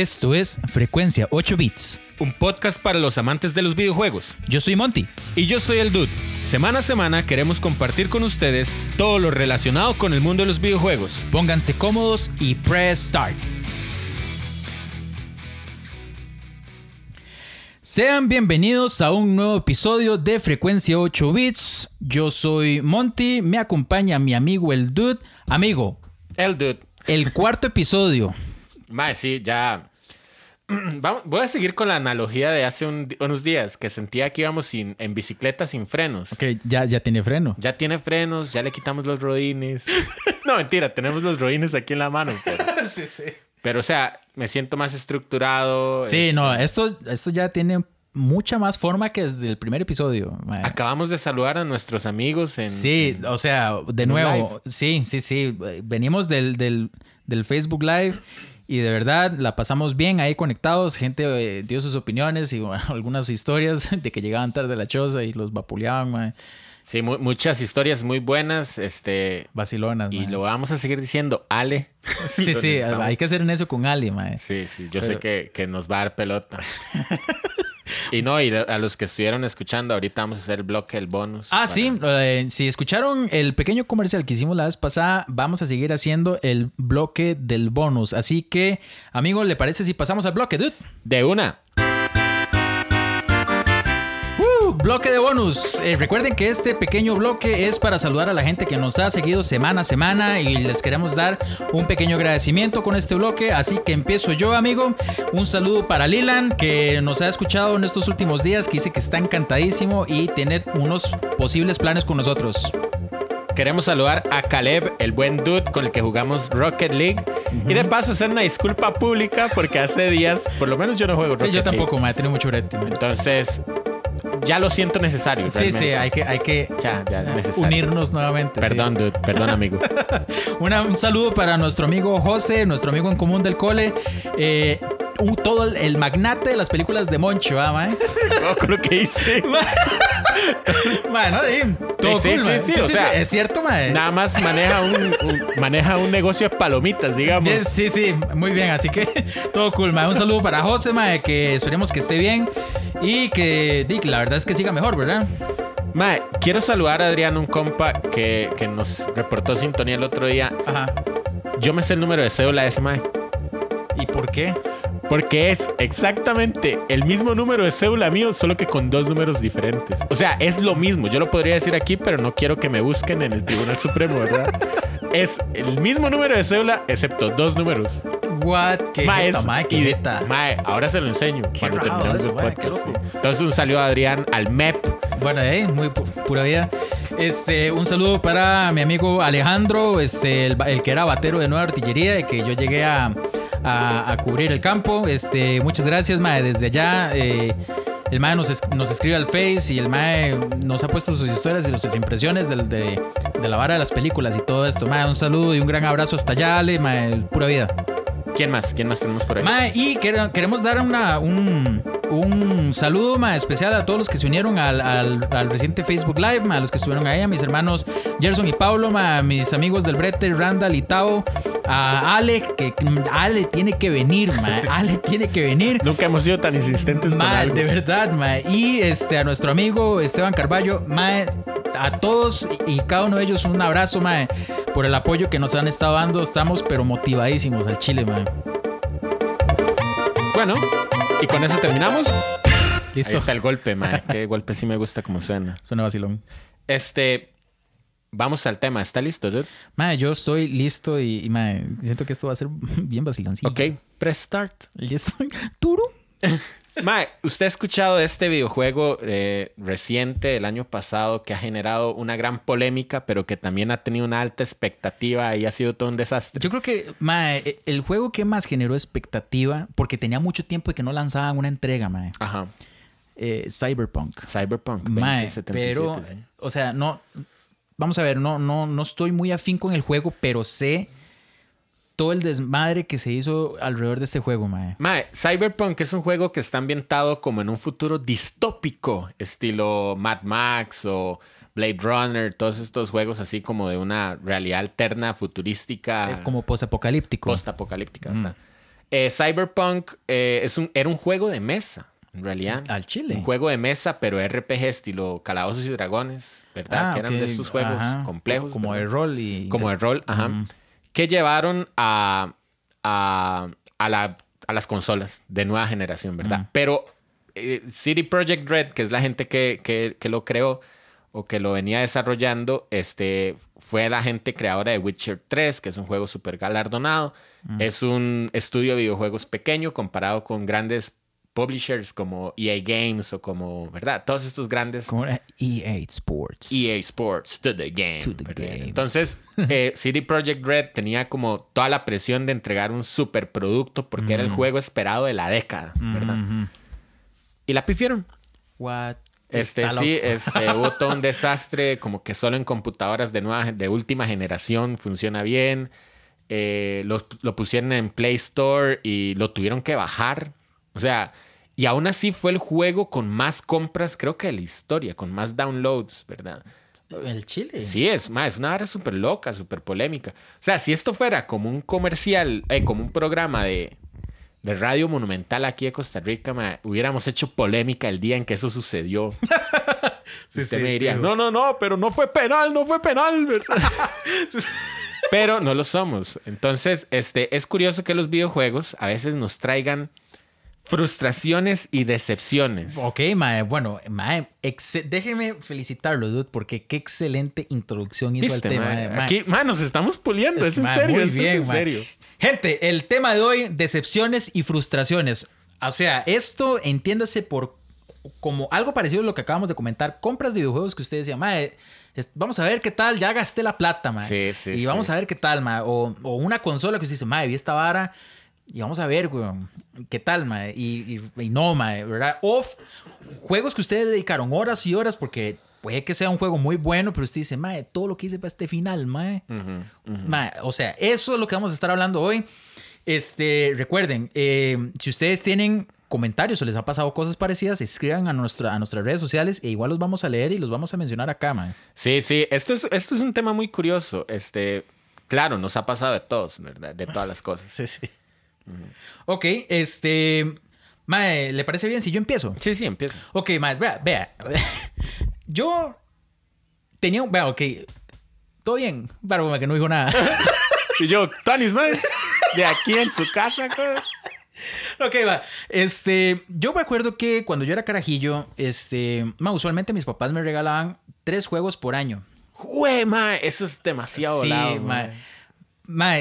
Esto es Frecuencia 8 Bits. Un podcast para los amantes de los videojuegos. Yo soy Monty. Y yo soy el Dude. Semana a semana queremos compartir con ustedes todo lo relacionado con el mundo de los videojuegos. Pónganse cómodos y press start. Sean bienvenidos a un nuevo episodio de Frecuencia 8 Bits. Yo soy Monty, me acompaña mi amigo el Dude. Amigo, El Dude. el cuarto episodio. Mae, sí, ya. Vamos, voy a seguir con la analogía de hace un- unos días que sentía que íbamos sin- en bicicleta sin frenos. Ok, ya, ya tiene freno. Ya tiene frenos, ya le quitamos los rodines. no, mentira, tenemos los rodines aquí en la mano. Pero, sí, sí. pero, o sea, me siento más estructurado. Sí, es- no, esto, esto ya tiene mucha más forma que desde el primer episodio. Acabamos de saludar a nuestros amigos en. Sí, en- o sea, de nuevo, sí, sí, sí. Venimos del, del, del Facebook Live y de verdad la pasamos bien ahí conectados. Gente eh, dio sus opiniones y bueno, algunas historias de que llegaban tarde a la choza y los vapuleaban, mae. sí, mu- muchas historias muy buenas. Este. vacilonas. Y lo vamos a seguir diciendo, Ale. Sí, sí, hay que hacer en eso con Ali, mae. Sí, sí, yo sé que, que nos va a dar pelota. y no, y a los que estuvieron escuchando, ahorita vamos a hacer el bloque, el bonus. Ah, para- sí, eh, si escucharon el pequeño comercial que hicimos la vez pasada, vamos a seguir haciendo el bloque del bonus. Así que, amigo, ¿le parece si pasamos al bloque, dude? De una. Uh, bloque de bonus. Eh, recuerden que este pequeño bloque es para saludar a la gente que nos ha seguido semana a semana y les queremos dar un pequeño agradecimiento con este bloque. Así que empiezo yo, amigo. Un saludo para Lilan, que nos ha escuchado en estos últimos días, que dice que está encantadísimo y tiene unos posibles planes con nosotros. Queremos saludar a Caleb, el buen dude con el que jugamos Rocket League. Y de paso hacer una disculpa pública porque hace días, por lo menos yo no juego Rocket Sí, yo League. tampoco, me ha tenido mucho brete. Entonces, ya lo siento necesario. Sí, sí, realmente. hay que, hay que Ya, ya es necesario. unirnos nuevamente. sí. Perdón, dude, perdón, amigo. Una- un saludo para nuestro amigo José, nuestro amigo en común del cole. Eh, un- todo el, el magnate de las películas de Moncho, ¿ah, mae? No, con lo que hice. Bueno, sí, todo Sí, cool, mae. sí, sí, o sea, es cierto, mae. Nada más maneja un, un- maneja un negocio de palomitas, digamos. Sí, sí, muy bien, así que todo cool, mae. Un saludo para José, mae, que esperemos que esté bien y que, di, que la verdad es que siga mejor, ¿verdad? Mae, quiero saludar a Adrián, un compa que, que nos reportó sintonía el otro día. Ajá. Yo me sé el número de cédula de ese mae. ¿Y por qué? Porque es exactamente el mismo número de cédula mío, solo que con dos números diferentes. O sea, es lo mismo. Yo lo podría decir aquí, pero no quiero que me busquen en el Tribunal Supremo, ¿verdad? es el mismo número de cédula, excepto dos números. What? ¿Qué jeta, es-. Mae, ahora se lo enseño cuando raro eso, el qué podcast. loco. sí. Entonces, un saludo a Adrián, al MEP. Bueno, eh, muy pu- pura vida. Este, un saludo para mi amigo Alejandro, este, el, el que era batero de Nueva Artillería y que yo llegué a, a- cubrir el campo. Este, muchas gracias, mae. Desde allá, eh, el mae nos, es- nos escribe al Face y el mae nos ha puesto sus historias y sus impresiones de, de la vara de las películas y todo esto. Mae, un saludo y un gran abrazo hasta allá, Ale, mae, pura vida. ¿Quién más? ¿Quién más tenemos por ahí? Mae, y quere- queremos dar una, un, un saludo mae, especial a todos los que se unieron al, al- al reciente Facebook Live, mae, a los que estuvieron ahí, a mis hermanos Gerson y Paulo, mae, a mis amigos del Brete, Randall y Tao, a Ale, que Ale tiene que venir, Ale tiene que venir. Nunca hemos sido tan insistentes con algo. de verdad. Y este, a nuestro amigo Esteban Carballo, a todos y cada uno de ellos un abrazo, por el apoyo que nos han estado dando. Estamos pero motivadísimos al Chile, mae. Bueno, y con eso terminamos. Ahí Listo. está el golpe, mae. Qué golpe sí me gusta como suena. Suena vacilón. Este, vamos al tema. ¿Está listo, dude? Mae, yo estoy listo y, y, siento que esto va a ser bien vaciloncillo. Ok, press start. Listo. Turu. Mae, ¿usted ha escuchado de este videojuego eh, reciente del año pasado que ha generado una gran polémica, pero que también ha tenido una alta expectativa y ha sido todo un desastre? Yo creo que, mae, el juego que más generó expectativa, porque tenía mucho tiempo de que no lanzaban una entrega, mae, Ajá. eh, Cyberpunk. Cyberpunk Mae, 2077. pero, sí. o sea, no, vamos a ver, no, no, no estoy muy afín con el juego, pero sé todo el desmadre que se hizo alrededor de este juego, mae. Mae, Cyberpunk es un juego que está ambientado como en un futuro distópico, estilo Mad Max o Blade Runner, todos estos juegos así como de una realidad alterna, futurística, Eh, como posapocalíptico. post-apocalíptica. ¿verdad? Eh, Cyberpunk eh, es un, era un juego de mesa, en realidad. Al chile. Un juego de mesa, pero RPG estilo Calabozos y Dragones, ¿verdad? Ah, que eran de estos juegos Ajá. complejos. Como ¿verdad? de rol y. como de rol, ajá, que llevaron a, a, a la- a las consolas de nueva generación, ¿verdad? Pero eh, City Project Red, que es la gente que, que- que lo creó o que lo venía desarrollando, este, fue la gente creadora de Witcher 3, que es un juego súper galardonado. Es un estudio de videojuegos pequeño comparado con grandes publishers como EA Games o como, ¿verdad? Todos estos grandes... Como era EA Sports. EA Sports to the game. To the ¿verdad? game. Entonces, eh, CD Projekt Red tenía como toda la presión de entregar un superproducto porque era el juego esperado de la década, ¿verdad? Y la pifieron. What? Este, Está sí, este, hubo todo un desastre, como que solo en computadoras de, nueva, de última generación funciona bien. Eh, lo, lo pusieron en Play Store y lo tuvieron que bajar. O sea, y aún así fue el juego con más compras, creo que de la historia, con más downloads, ¿verdad? El chile. Sí, es más, es una hora súper loca, súper polémica. O sea, si esto fuera como un comercial, eh, como un programa de, de radio monumental aquí de Costa Rica, ma, hubiéramos hecho polémica el día en que eso sucedió. Sí, Usted sí, me diría, no, no, no, pero no fue penal, no fue penal, ¿verdad? pero no lo somos. Entonces, este, es curioso que los videojuegos a veces nos traigan frustraciones y decepciones. Ok, mae, bueno, mae, déjeme felicitarlo, dude, porque qué excelente introducción hizo ¿Viste, al tema. ma? mae, mae. Aquí, ma, nos estamos puliendo, es, en mae, serio, muy esto es en mae. serio. Gente, el tema de hoy, decepciones y frustraciones. O sea, esto entiéndase por como algo parecido a lo que acabamos de comentar, compras de videojuegos que ustedes decían, mae, es- vamos a ver qué tal, ya gasté la plata, mae. Sí, sí, Y sí. vamos a ver qué tal, mae. O, o una consola que usted dice, mae, vi esta vara y vamos a ver, weón, qué tal, mae. Y, y- y no, mae, ¿verdad? O f- juegos que ustedes dedicaron horas y horas porque puede que sea un juego muy bueno, pero usted dice, mae, todo lo que hice para este final, mae. Mae, o sea, eso es lo que vamos a estar hablando hoy. Este, recuerden, eh, si ustedes tienen comentarios o les ha pasado cosas parecidas, escriban a, nuestra, a nuestras redes sociales e igual los vamos a leer y los vamos a mencionar acá, mae. Sí, sí, esto es, esto es un tema muy curioso. Este, claro, nos ha pasado de todos, ¿verdad? De todas las cosas. Sí, sí. Ok, este. Mae, ¿le parece bien si yo empiezo? Sí, sí, empieza. Ok, mae, vea, vea. Yo tenía un. Vea, ok. Todo bien. Para que no dijo nada. Y yo, Tony man, de aquí en su casa, pues. Ok, va. Este, yo me acuerdo que cuando yo era carajillo, este, ma, usualmente mis papás me regalaban tres juegos por año. Jue, ma, eso es demasiado sí, volado, ma. ma.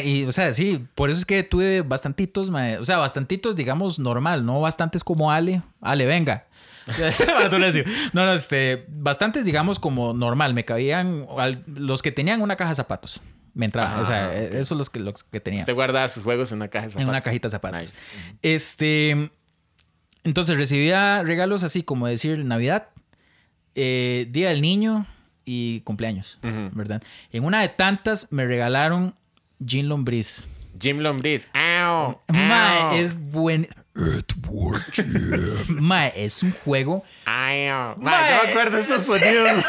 Y, o sea, sí, por eso es que tuve bastantitos, o sea, bastantitos, digamos, normal, no bastantes como Ale. Ale, venga. No, no, este, bastantes, digamos, como normal. Me cabían al- los que tenían una caja de zapatos. Me entraban, Ajá, o sea, ok. esos son los que, los que tenían. Usted guardaba sus juegos en una caja de zapatos. En una cajita de zapatos. Nice. Este. Entonces recibía regalos así como decir Navidad, eh, Día del Niño y cumpleaños. ¿verdad? En una de tantas me regalaron Jean Lombriz. Jim Lombriz. ¡Au! ¡Au! es buen. Mae, es un juego. Ma, Mae, yo me acuerdo de esos sonidos. ma.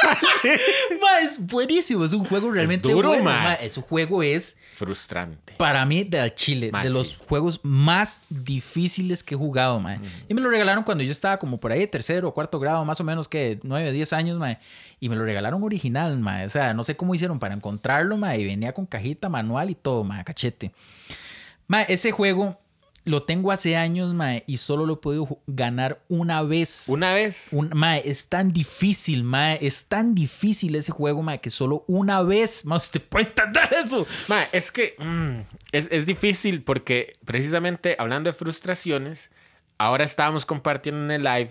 Mae, es buenísimo. Es un juego realmente duro, bueno. mae. mae. Ese juego es Frustrante. para mí de Chile, Mae, de sí. los juegos más difíciles que he jugado, mae. Y me lo regalaron cuando yo estaba como por ahí, tercero o cuarto grado, más o menos que 9, 10 años, mae. Y me lo regalaron original, mae. O sea, no sé cómo hicieron para encontrarlo, mae. Y venía con cajita, manual y todo, mae, cachete. Mae, ese juego lo tengo hace años, mae, y solo lo he podido ganar una vez. Una vez. Un- mae, es tan difícil, mae. Es tan difícil ese juego, mae, que solo una vez, mae, usted puede entender eso. Ma, es que mm, es, es difícil porque precisamente hablando de frustraciones, ahora estábamos compartiendo en el live,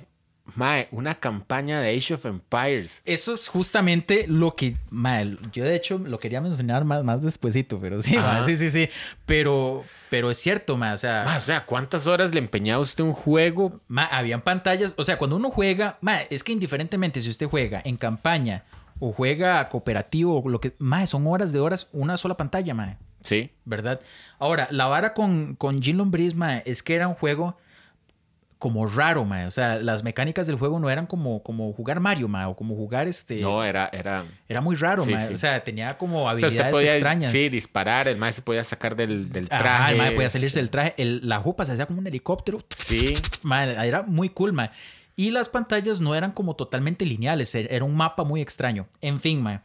mae, una campaña de Age of Empires. Eso es justamente lo que, mae, yo de hecho lo quería mencionar más, más despuesito, pero sí, mae, sí, sí, sí. Pero, pero es cierto, mae, o sea, o sea, ¿cuántas horas le empeñaba usted un juego? mae, habían pantallas, o sea, cuando uno juega, mae, es que indiferentemente si usted juega en campaña o juega cooperativo, o lo que, mae, son horas de horas, una sola pantalla, mae. Sí. ¿verdad? Ahora, la vara con, con Jean Lombriz, mae, es que era un juego como raro, mae. O sea, las mecánicas del juego no eran como, como jugar Mario, mae, o como jugar este. No, era. Era, era muy raro, Sí, mae. sí. O sea, tenía como o sea, habilidades podía, extrañas. Sí, disparar. El mae se podía sacar del, del traje. el mae podía salirse del traje. El- la jupa se hacía como un helicóptero. Sí. Mae, era muy cool, mae. Y las pantallas no eran como totalmente lineales, er- era un mapa muy extraño. En fin, mae.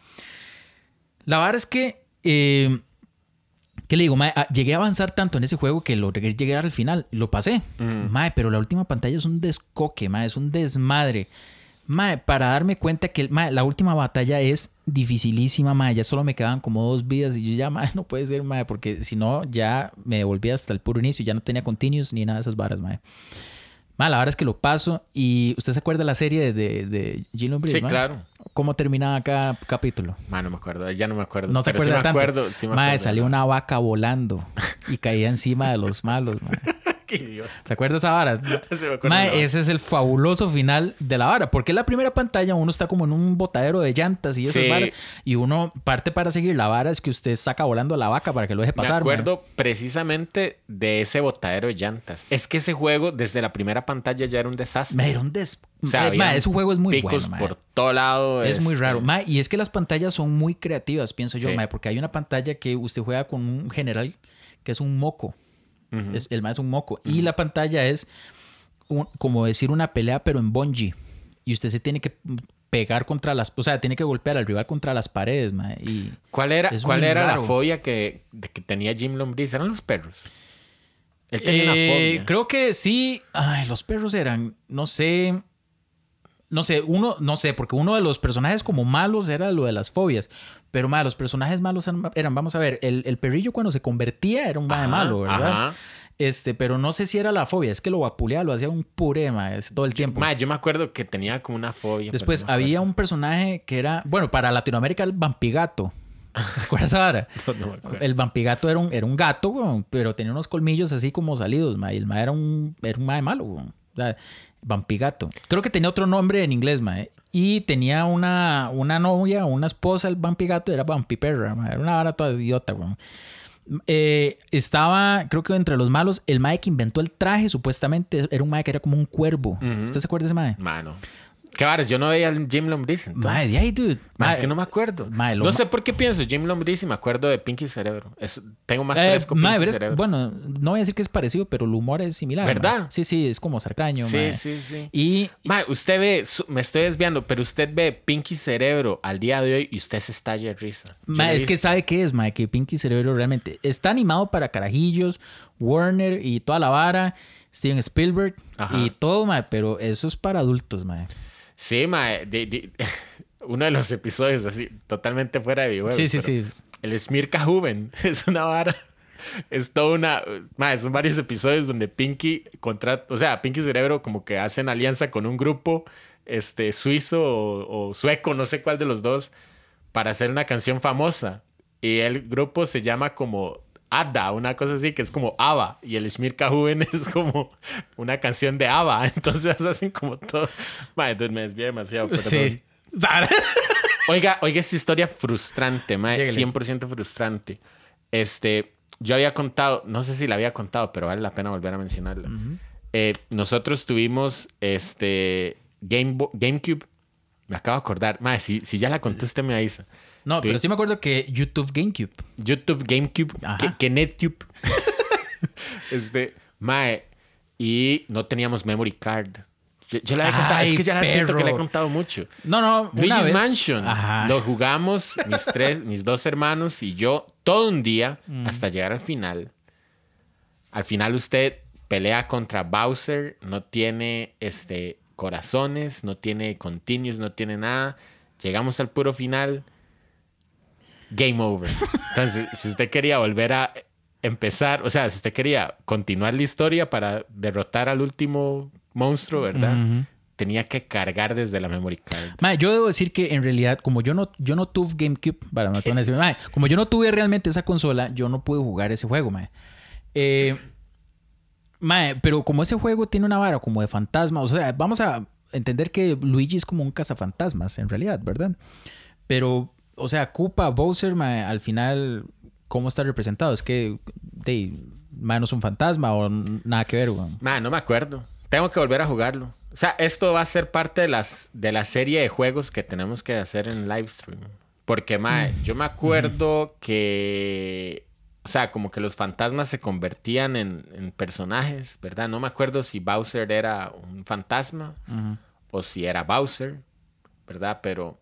La verdad es que, eh, ¿qué le digo? Mae? Ah, llegué a avanzar tanto en ese juego que logré llegar al final. Lo pasé. Mm. Mae, pero la última pantalla es un descoque, mae, es un desmadre. Mae, para darme cuenta que mae, la última batalla es dificilísima, mae. Ya solo me quedaban como dos vidas y yo ya, mae, no puede ser, mae, porque si no, ya me devolví hasta el puro inicio. Ya no tenía continuos ni nada de esas varas, mae. Mae, la verdad es que lo paso. ¿Y usted se acuerda de la serie de, de, Gene Lombriz, Sí, claro. ¿Cómo terminaba cada capítulo? Ma, no me acuerdo. Ya no me acuerdo. No se pero sí acuerda me tanto. acuerdo. Sí me acuerdo. salió una vaca volando y caía encima de los malos, mae. Qué. ¿Se acuerda esa vara? Sí me la ese es el fabuloso final de la vara. Porque en la primera pantalla uno está como en un botadero de llantas y esas Sí. varas. Y uno parte para seguir la vara es que usted saca volando a la vaca para que lo deje pasar. me acuerdo precisamente de ese botadero de llantas. Es que ese juego, desde la primera pantalla, ya era un desastre. Mae, era un des... O sea, Eh, ese juego es muy picos bueno, por todo lado. Es muy este, raro. Mae, y es que las pantallas son muy creativas, pienso yo, Sí. mae, porque hay una pantalla que usted juega con un general que es un moco. Es- el mae es un moco. Y la pantalla es un- como decir una pelea, pero en bungee. Y usted se tiene que pegar contra las... O sea, tiene que golpear al rival contra las paredes, mae. Y... ¿Cuál era, cuál era la fobia que, que tenía Jim Lombriz? Eran los perros. Él tenía una Eh, fobia. creo que sí. Ay, los perros eran, no sé. No sé, uno, no sé, porque uno de los personajes como malos era lo de las fobias. Pero ma, los personajes malos eran, vamos a ver, el, el perrillo cuando se convertía era un mae malo, ¿verdad? ajá. Este, pero no sé si era la fobia, es que lo vapuleaba, lo hacía un puré, ma, es todo el tiempo. Ma, yo me acuerdo que tenía como una fobia. Después no había un personaje que era, bueno, para Latinoamérica el vampigato. ¿Se acuerdas ahora? No, no me acuerdo. El vampigato era un, era un gato, weón, pero tenía unos colmillos así como salidos, ma, y el ma era un, era un malo, weón. O sea, vampigato. Creo que tenía otro nombre en inglés, ma. Y tenía una, una novia, una esposa, el vampigato, era vampiperra, ma. Era una vara toda idiota, weón. Eh, estaba, creo que entre los malos, el mae que inventó el traje, supuestamente, era un mae que era como un cuervo. ¿Usted se acuerda de ese mae? Mano. Qué varas, yo no veía al Jim Lombriz. Mae, de ahí, dude. Es que no me acuerdo. Lo no sé por qué pienso Jim Lombriz y me acuerdo de Pinky Cerebro. Es- tengo más Eh, fresco mae, Pinky Cerebro. bueno, no voy a decir que es parecido, pero el humor es similar. ¿Verdad? Sí, sí, es como sarcaño. sí, sí, sí. Y Mae, usted ve, me estoy desviando, pero usted ve Pinky Cerebro al día de hoy y usted se estalla de risa. Mae, es que sabe qué es, mae, que Pinky Cerebro realmente está animado para carajillos, Warner y toda la vara, Steven Spielberg Ajá. y todo, mae, pero eso es para adultos, mae. Sí, mae. de- de- uno de los episodios así, totalmente fuera de videojuegos. Sí, sí, sí. El Smirka Juven es una vara. Es toda una. Mae, son varios episodios donde Pinky contra. O sea, Pinky Cerebro como que hacen alianza con un grupo este, suizo o, o sueco, no sé cuál de los dos, para hacer una canción famosa. Y el grupo se llama como Ada, una cosa así, que es como ABBA. Y el Smirka Juven es como una canción de ABBA. Entonces hacen como todo. Mae, entonces me desvié demasiado. perdón. Sí. Oiga, oiga esta historia frustrante, Lléguele. 100% frustrante. Este, yo había contado, no sé si la había contado, pero vale la pena volver a mencionarla. Eh, nosotros tuvimos este Game Bo- GameCube. Me acabo de acordar. Mae, si, si ya la conté, usted me avisa. No, pero sí me acuerdo que YouTube GameCube. YouTube, GameCube, que, que NetCube. este, mae, y no teníamos memory card. Yo, yo la había contado, es que ya la siento que he contado mucho. No, no, Luigi's vez- Mansion. Ajá. Lo jugamos mis tres, mis dos hermanos y yo todo un día Mm. hasta llegar al final. Al final usted pelea contra Bowser, no tiene este corazones, no tiene continues, no tiene nada. Llegamos al puro final. Game over. Entonces, si usted quería volver a empezar, o sea, si usted quería continuar la historia para derrotar al último monstruo, ¿verdad? Tenía que cargar desde la memory card. Yo debo decir que en realidad, como yo no, yo no tuve GameCube, para no tener ese- mae, como yo no tuve realmente esa consola, yo no pude jugar ese juego, mae. Eh, pero como ese juego tiene una vara como de fantasmas, o sea, vamos a entender que Luigi es como un cazafantasmas, en realidad, ¿verdad? Pero, o sea, Koopa, Bowser, mae, al final, ¿cómo está representado? Es que, de, mae, no es un fantasma o nada que ver, weón. Ma, no me acuerdo. Tengo que volver a jugarlo. O sea, esto va a ser parte de, las, de la serie de juegos que tenemos que hacer en live stream. Porque, mae, yo me acuerdo que. O sea, como que los fantasmas se convertían en, en personajes, ¿verdad? No me acuerdo si Bowser era un fantasma o si era Bowser, ¿verdad? Pero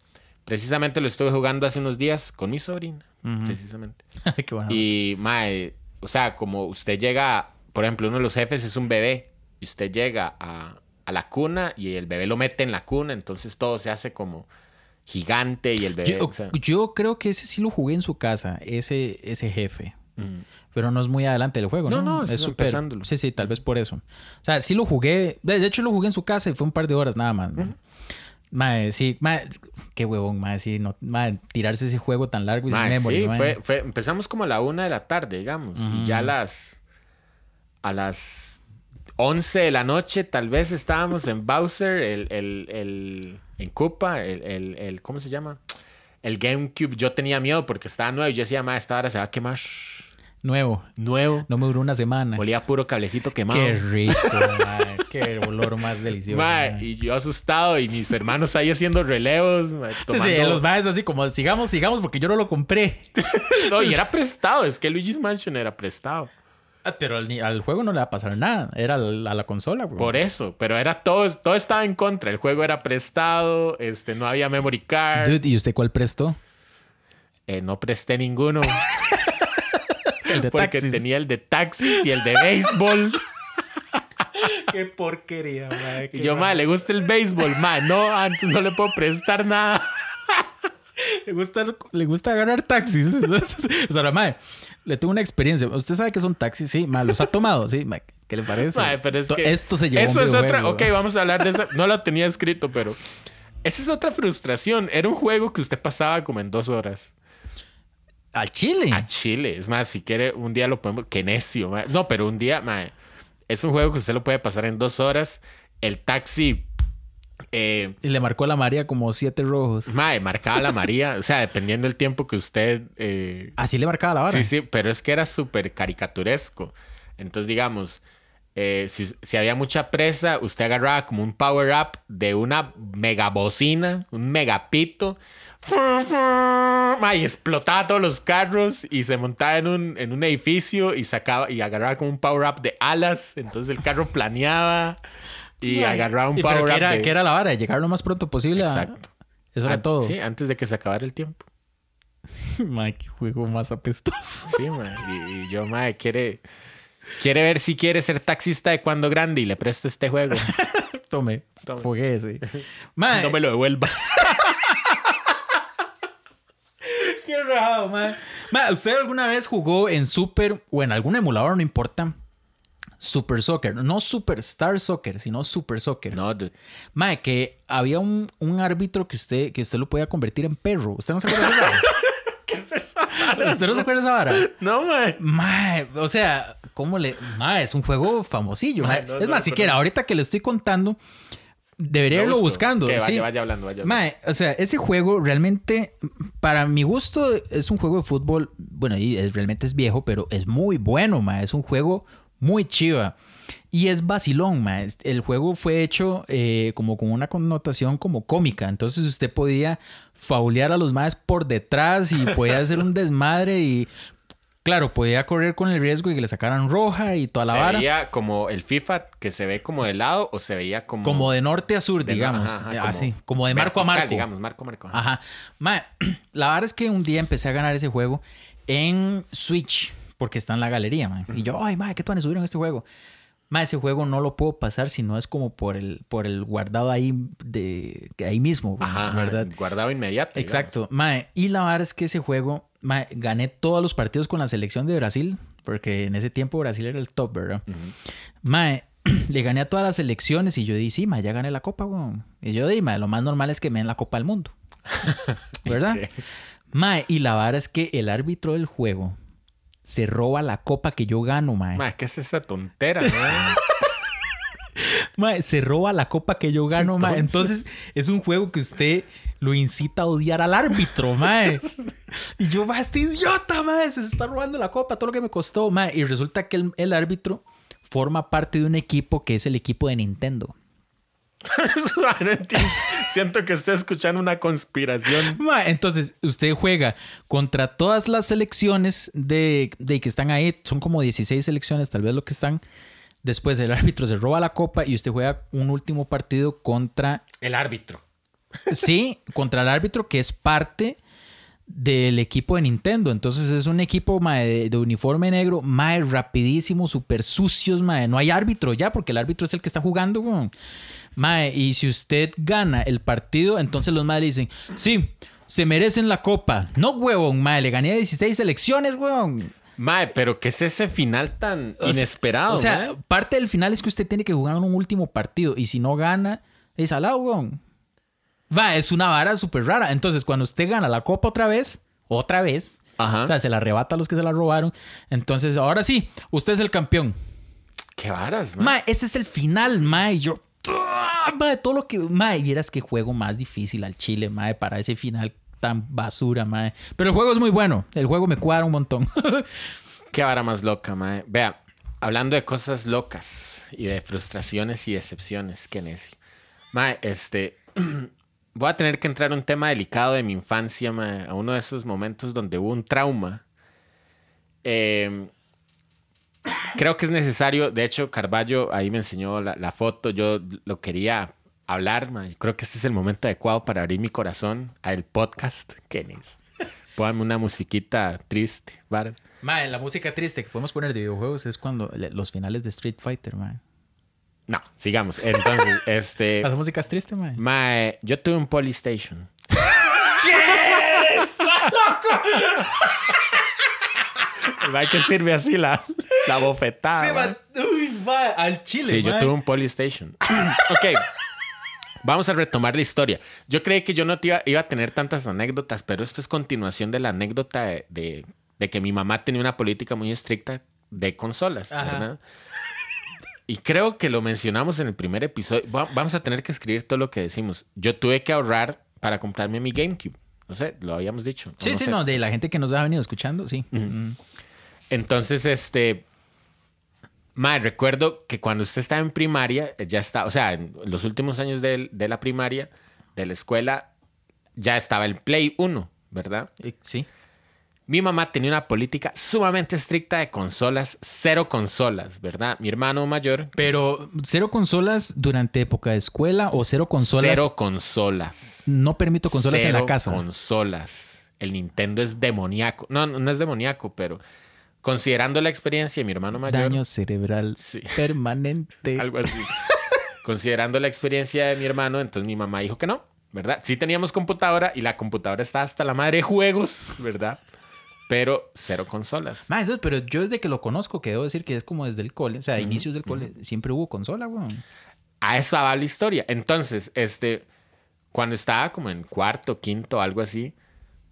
precisamente lo estuve jugando hace unos días con mi sobrina, Ujú. precisamente. Qué bueno. Y, mae, o sea, como usted llega, por ejemplo, uno de los jefes es un bebé, y usted llega a, a la cuna y el bebé lo mete en la cuna, entonces todo se hace como gigante y el bebé... Yo, o sea, yo creo que ese sí lo jugué en su casa, ese, ese jefe. mm. Pero no es muy adelante del juego, ¿no? No, no, es súper-. Sí, sí, tal vez por eso. O sea, sí lo jugué. De de hecho, lo jugué en su casa y fue un par de horas nada más. Mae, sí, mae, qué huevón, mae, sí, no, mae, tirarse ese juego tan largo y sin Mae, memory, sí, mae. fue, fue- empezamos como a la una de la tarde, digamos, y ya a las, a las 11 de la noche tal vez estábamos en Bowser, el, el, el- en Koopa, el, el, el- ¿cómo se llama? El GameCube, yo tenía miedo porque estaba nuevo y yo decía, ma, esta hora se va a quemar. Nuevo. Nuevo. No me duró una semana. Olía puro cablecito quemado. Qué rico, mae. Qué olor más delicioso. Ma, mae. y yo asustado y mis hermanos ahí haciendo relevos. Sí, sí, los maes así como sigamos, sigamos porque yo no lo compré. No, y era prestado, es que Luigi's Mansion era prestado. Ah, Pero al, juego no le va a pasar nada. Era a la consola, güey. Por eso, pero era todo, todo estaba en contra. El juego era prestado, este, no había memory card, Dude, ¿y usted cuál prestó? eh, no presté ninguno El de porque taxis. tenía el de taxis y el de béisbol. Qué porquería, mae. Y yo, ma, le gusta el béisbol, ma, no, antes no le puedo prestar nada. Le gusta, le gusta ganar taxis. o sea, mae, le tengo una experiencia. ¿Usted sabe que son taxis? Sí, mae, ¿los ha tomado? Sí, mae, ¿qué le parece? Ma, pero es To- que Esto se llevó Eso un es otra, ok, vamos a hablar de eso. No lo tenía escrito, pero esa es otra frustración. Era un juego que usted pasaba como en dos horas. Al Chile. A Chile. Es más, si quiere, un día lo podemos. Qué necio, ma. No, pero un día, ma, es un juego que usted lo puede pasar en dos horas. El taxi. Eh, Y le marcó a la María como siete rojos. mae, marcaba la María. o sea, dependiendo del tiempo que usted. eh, Así le marcaba la vara. sí, sí, pero es que era súper caricaturesco. Entonces, digamos, eh, si, si había mucha presa, usted agarraba como un power up de una megabocina, un megapito. Y explotaba todos los carros y se montaba en un, en un edificio y sacaba y agarraba como un power up de alas. Entonces el carro planeaba y agarraba un power que up. era, de- que era la vara, llegar lo más pronto posible. a- Exacto. Eso era An- todo. Sí, antes de que se acabara el tiempo. Mae, qué juego más apestoso. Sí, ma. Y, y yo, madre, quiere, quiere ver si quiere ser taxista de cuando grande y le presto este juego. Tome, Tome. Mae, No me lo devuelva. Mae, ¿usted alguna vez jugó en Super o en algún emulador, no importa? Super Soccer, no Super Star Soccer, sino Super Soccer. No, dude. Mae, que había un, un árbitro que usted, que usted lo podía convertir en perro. ¿Usted no se acuerda de esa vara? ¿Qué es eso? ¿Usted no se acuerda de esa vara? No, mae. Mae, o sea, ¿cómo le...? Mae, es un juego famosillo. Mae, mae. no, es no, más, si pero- quiera, ahorita que le estoy contando, debería Lo irlo buscando. Que vaya, sí. vaya hablando, vaya hablando. Mae, o sea, ese juego realmente, para mi gusto, es un juego de fútbol. Bueno, y es, realmente es viejo, pero es muy bueno, mae. Es un juego muy chiva. Y es vacilón, mae. El juego fue hecho eh, como con una connotación como cómica. Entonces usted podía faulear a los maes por detrás y podía hacer un desmadre y... Claro, podía correr con el riesgo de que le sacaran roja y toda la se vara. veía como el FIFA que se ve como de lado o se veía como. Como de norte a sur, de- digamos. ajá, ajá, Eh, como así, como de marco a marco. Digamos, marco a marco. ajá. Ajá. Mae, la verdad es que un día empecé a ganar ese juego en Switch, porque está en la galería, mae. Y yo, ay, mae, ¿qué tú subieron este juego? Mae, ese juego no lo puedo pasar si no es como por el, por el guardado ahí, de, ahí mismo, ¿verdad? Guardado inmediato. Exacto. Mae, y la verdad es que ese juego, mae, gané todos los partidos con la selección de Brasil, porque en ese tiempo Brasil era el top, ¿verdad? Mae, le gané a todas las elecciones y yo dije, sí, mae, ya gané la copa, weón. Y yo dije, mae, lo más normal es que me den la copa del mundo. ¿Verdad? Mae, y la vara es que el árbitro del juego se roba la copa que yo gano, mae. Mae, ¿qué es esa tontera? Mae, se roba la copa que yo gano, mae. Entonces- es un juego que usted lo incita a odiar al árbitro, mae. Y yo, mae, este idiota, mae, se está robando la copa, todo lo que me costó, mae. Y resulta que el, el árbitro forma parte de un equipo que es el equipo de Nintendo. Siento que estoy escuchando una conspiración. Ma, entonces, usted juega contra todas las selecciones de, de que están ahí. Son como 16 selecciones, tal vez lo que están. Después el árbitro se roba la copa y usted juega un último partido contra, El árbitro. sí, contra el árbitro que es parte del equipo de Nintendo. Entonces es un equipo mae, de, de uniforme negro, mae, rapidísimo, súper sucios, mae. No hay árbitro ya, porque el árbitro es el que está jugando, weón. Mae, y si usted gana el partido, entonces los mae le dicen, sí, se merecen la copa. No, huevón, mae, le gané 16 selecciones, weón. Mae, pero ¿qué es ese final tan O sea- inesperado? O sea, mae? parte del final es que usted tiene que jugar un último partido y si no gana, es weón. Va, es una vara súper rara. Entonces, cuando usted gana la copa otra vez, otra vez, Ajá. o sea, se la arrebata a los que se la robaron. Entonces, ahora sí, usted es el campeón. Qué varas, mae. Ma, ese es el final, ma. Y yo, ¡ah! ma, todo lo que, ma, y vieras que juego más difícil al Chile, ma, para ese final tan basura, ma. Pero el juego es muy bueno. El juego me cuadra un montón. Qué vara más loca, mae. Vea, hablando de cosas locas y de frustraciones y decepciones, qué necio. Mae, este. Voy a tener que entrar a un tema delicado de mi infancia, mae, a uno de esos momentos donde hubo un trauma. Eh, creo que es necesario. De hecho, Carballo ahí me enseñó la foto. Yo lo quería hablar, mae. Creo que este es el momento adecuado para abrir mi corazón al podcast. ¿Qué necio. Póngame una musiquita triste, ¿vale? Ma, la música triste que podemos poner de videojuegos es cuando los finales de Street Fighter, ma. No, sigamos. Entonces, este. ¿Las músicas tristes, ma? Mae, yo tuve un Polystation. ¿Qué? El mae que sirve así la, la bofetada. mae. Uy, va al chile, Sí, yo tuve un Polystation. ok. Vamos a retomar la historia. Yo creí que yo no te iba, iba a tener tantas anécdotas, pero esto es continuación de la anécdota de, de- de que mi mamá tenía una política muy estricta de consolas. ¿verdad? Y creo que lo mencionamos en el primer episodio. Va- Vamos a tener que escribir todo lo que decimos. Yo tuve que ahorrar para comprarme mi GameCube. No sé, lo habíamos dicho. Sí, sí, sé. no, de la gente que nos ha venido escuchando, sí. Entonces, este. Mae, recuerdo que cuando usted estaba en primaria, eh, ya está, o sea, en los últimos años de, de la primaria, de la escuela, ya estaba el Play 1, ¿verdad? Sí. Mi mamá tenía una política sumamente estricta de consolas, cero consolas, ¿verdad? Mi hermano mayor, Pero cero consolas durante época de escuela o cero consolas. cero consolas. No permito consolas en la Cero casa. consolas. El Nintendo es demoníaco. No, no no es demoníaco, pero considerando la experiencia de mi hermano mayor. Daño cerebral Sí. permanente. Algo así. Considerando la experiencia de mi hermano, entonces mi mamá dijo que no, ¿verdad? Sí teníamos computadora y la computadora está hasta la madre de juegos, ¿verdad? Pero cero consolas. Ma, eso- pero yo desde que lo conozco, que debo decir que es como desde el cole, o sea, inicios del cole, siempre hubo consola, weón. A eso va la historia. Entonces, este, cuando estaba como en cuarto, quinto, algo así,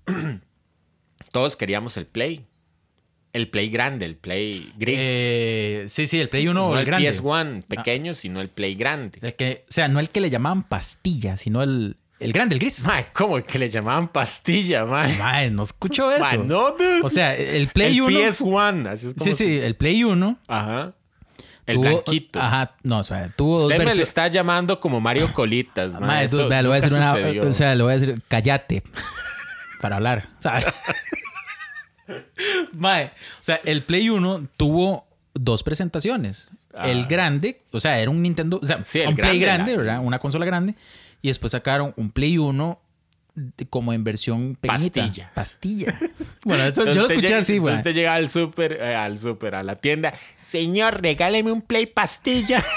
todos queríamos el Play. El Play grande, el Play gris. Eh, sí, sí, el Play 1 no el el grande. Ah. PS1 pequeño, sino el Play grande. El que, o sea, no el que le llamaban pastilla, sino el, el grande, el gris. Mae, ¿cómo que le llamaban pastilla, mae? Mae, no escuchó eso. Mae, no, dude. O sea, el Play el 1. PS1, así es como Sí, se- sí, el Play 1. Ajá. El tuvo- blanquito. Ajá, no, o sea, tuvo dos Usted me lo versiones. está llamando como Mario Colitas, mae. Mae, dude, vea, le voy a decir una. O sea, le voy a decir, cállate. para hablar. Sea, Mae, o sea, el Play 1 tuvo dos presentaciones. El Ah. grande, o sea, era un Nintendo, o sea, Sí, el un Play grande, ¿verdad? Una consola grande. Y después sacaron un Play 1 de- como en versión pequeñita. Pastilla. Pastilla. bueno, esto- yo lo escuché llega- así, güey. Usted llega al súper, eh, al súper, a la tienda. Señor, regáleme un Play pastilla.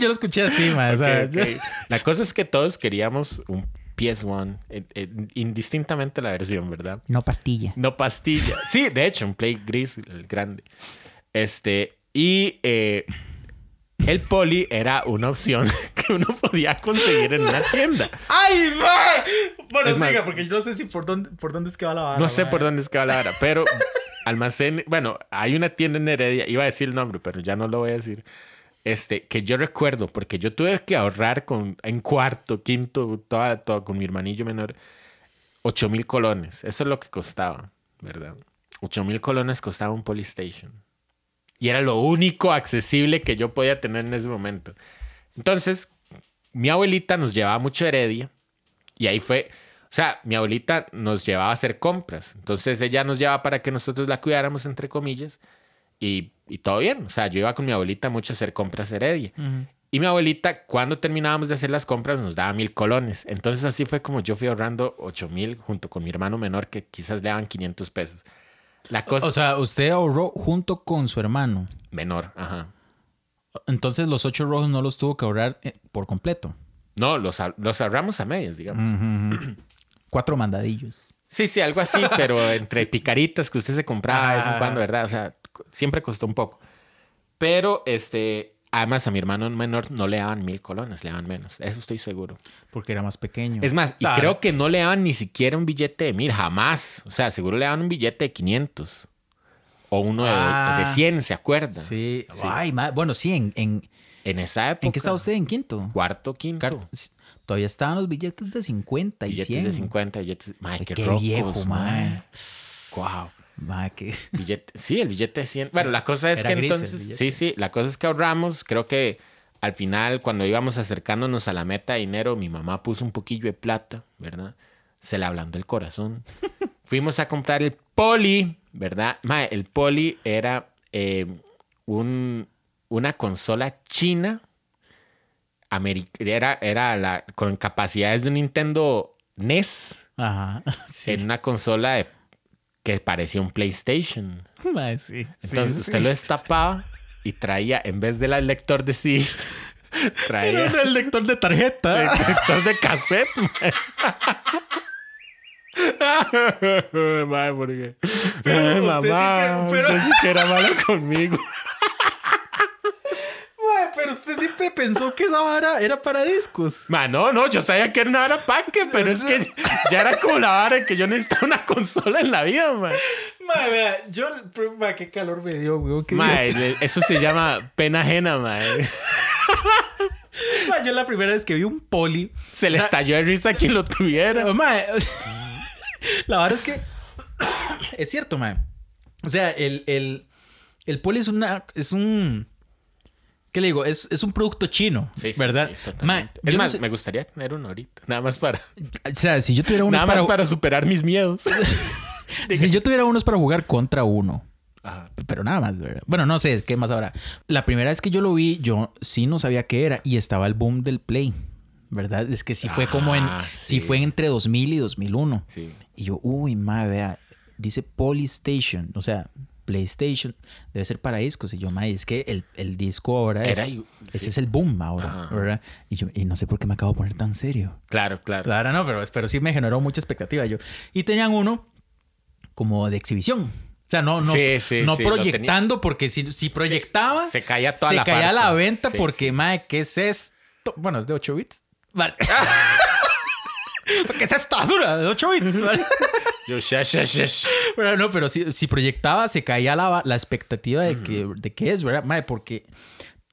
Yo lo escuché así, ok. La cosa es que todos queríamos un PS1, eh, eh, indistintamente la versión, ¿verdad? No pastilla. No pastilla. Sí, de hecho, un Play gris, el grande. Este, y eh, el poli era una opción que uno podía conseguir en una tienda. ¡Ay, mae! Bueno, Es más- siga, porque yo no sé si por dónde, por dónde es que va la vara. No sé por dónde es que va la vara, pero almacén, bueno, hay una tienda en Heredia, iba a decir el nombre, pero ya no lo voy a decir. Este, que yo recuerdo, porque yo tuve que ahorrar con, en cuarto, quinto, toda, toda, con mi hermanillo menor, 8 mil colones. Eso es lo que costaba, ¿verdad? 8 mil colones costaba un Polystation. Y era lo único accesible que yo podía tener en ese momento. Entonces, mi abuelita nos llevaba mucho Heredia. Y ahí fue, o sea, mi abuelita nos llevaba a hacer compras. Entonces ella nos llevaba para que nosotros la cuidáramos, entre comillas. Y, y todo bien. O sea, yo iba con mi abuelita mucho a hacer compras Heredia. Y mi abuelita, cuando terminábamos de hacer las compras, nos daba mil colones. Entonces así fue como yo fui ahorrando ocho mil junto con mi hermano menor, que quizás le daban 500 pesos. La cosa... O sea, usted ahorró junto con su hermano. menor, ajá. Entonces los ocho rojos no los tuvo que ahorrar eh, por completo. No, los, los ahorramos a medias, digamos. Cuatro mandadillos. Sí, sí, algo así, pero entre picaritas que usted se compraba de vez en Ah. cuando, ¿verdad? O sea, siempre costó un poco. Pero, este, además a mi hermano menor no le daban mil colones, le daban menos. Eso estoy seguro. Porque era más pequeño. Es más, y creo que no le daban ni siquiera un billete de mil, jamás. O sea, seguro le daban un billete de 500. O uno de, Ah. de 100, ¿se acuerda? Sí. Sí. Ay, ma- bueno, sí, en, en, En esa época. ¿en qué estaba usted? ¿En quinto? Cuarto, quinto. Todavía estaban los billetes de 50 y billetes 100. de 50, billetes. Qué, qué rocos, viejo. Wow. Ma, que... Billete, sí, el billete de 100. Bueno, la cosa es Era que entonces, sí, sí, la cosa es que ahorramos. Creo que al final, cuando íbamos acercándonos a la meta de dinero, mi mamá puso un poquillo de plata, ¿verdad? Se le ablandó el corazón. Fuimos a comprar el poli, ¿verdad? Mae, el poli era eh, un, una consola china. Era, era la, con capacidades de un Nintendo NES Ajá. Sí. en una consola de- que parecía un PlayStation. Ma, sí. Entonces Sí, usted sí. lo destapaba y traía, en vez del lector de CDs, traía Era el lector de tarjeta. el lector de cassette. mae. Mae, ¿por qué? Pero Ay, usted mamá, siempre- pero- usted sí que era malo conmigo. Ma, pero usted siempre pensó que esa vara era para discos. Ma, no, no, yo sabía que era una vara panque, pero es que ya era como la vara que yo necesitaba una consola en la vida, man. Ma, vea, yo... Ma, qué calor me dio, qué Mae, idiota. le- eso se llama pena ajena, mae. Ma, yo la primera vez que vi un poli... Se le O sea, estalló de risa a quien lo tuviera. Mae, la verdad es que es cierto, mae. O sea, el, el, el poli es una es un ¿qué le digo? Es, es un producto chino, Sí, sí, ¿verdad? sí, es no más, sé- me gustaría tener uno ahorita. Nada más para, o sea, si yo tuviera unos nada más para superar mis miedos. si yo tuviera unos para jugar contra uno, Ajá. pero nada más, ¿verdad? Bueno, no sé, ¿qué más ahora? La primera vez que yo lo vi, yo sí no sabía qué era y estaba el boom del Play, ¿verdad? Es que sí fue como en Ah, sí sí. fue entre 2000 y 2001. Sí. Y yo, uy, madre, vea, dice Polystation, o sea, PlayStation, debe ser para discos. Y yo, madre, es que el, el disco ahora es, ese es el boom ahora, Ajá. ¿verdad? Y yo, y no sé por qué me acabo de poner tan serio. Claro, claro. Ahora no, pero, pero sí me generó mucha expectativa yo. Y tenían uno como de exhibición. O sea, no, no, Sí, sí, no sí, proyectando, porque si, si proyectaba, se caía toda se la caía farsa. la venta porque, madre, ¿qué es esto? Bueno, es de 8 bits. Vale. ¿Qué es esta basura? De 8 bits. ¿vale? Yo, shash, shash, shash. Pero no, pero si, si proyectaba, se caía la, la expectativa de, que, de qué es, ¿verdad? Mae, porque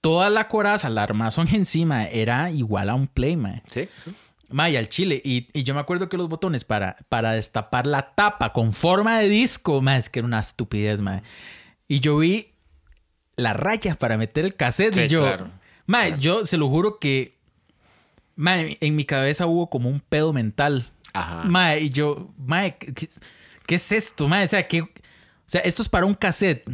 toda la coraza, la armazón encima era igual a un play, mae. Sí, sí. Mae, y al chile. Y, y yo me acuerdo que los botones para, para destapar la tapa con forma de disco, mae, es que era una estupidez, mae. Y yo vi las rayas para meter el cassette Sí, y yo... claro. Mae, yo se lo juro que... Mae, en mi cabeza hubo como un pedo mental. Ajá. Mae, y yo, mae, ¿qué, es esto? Mae, o sea, ¿qué, o sea, esto es para un cassette.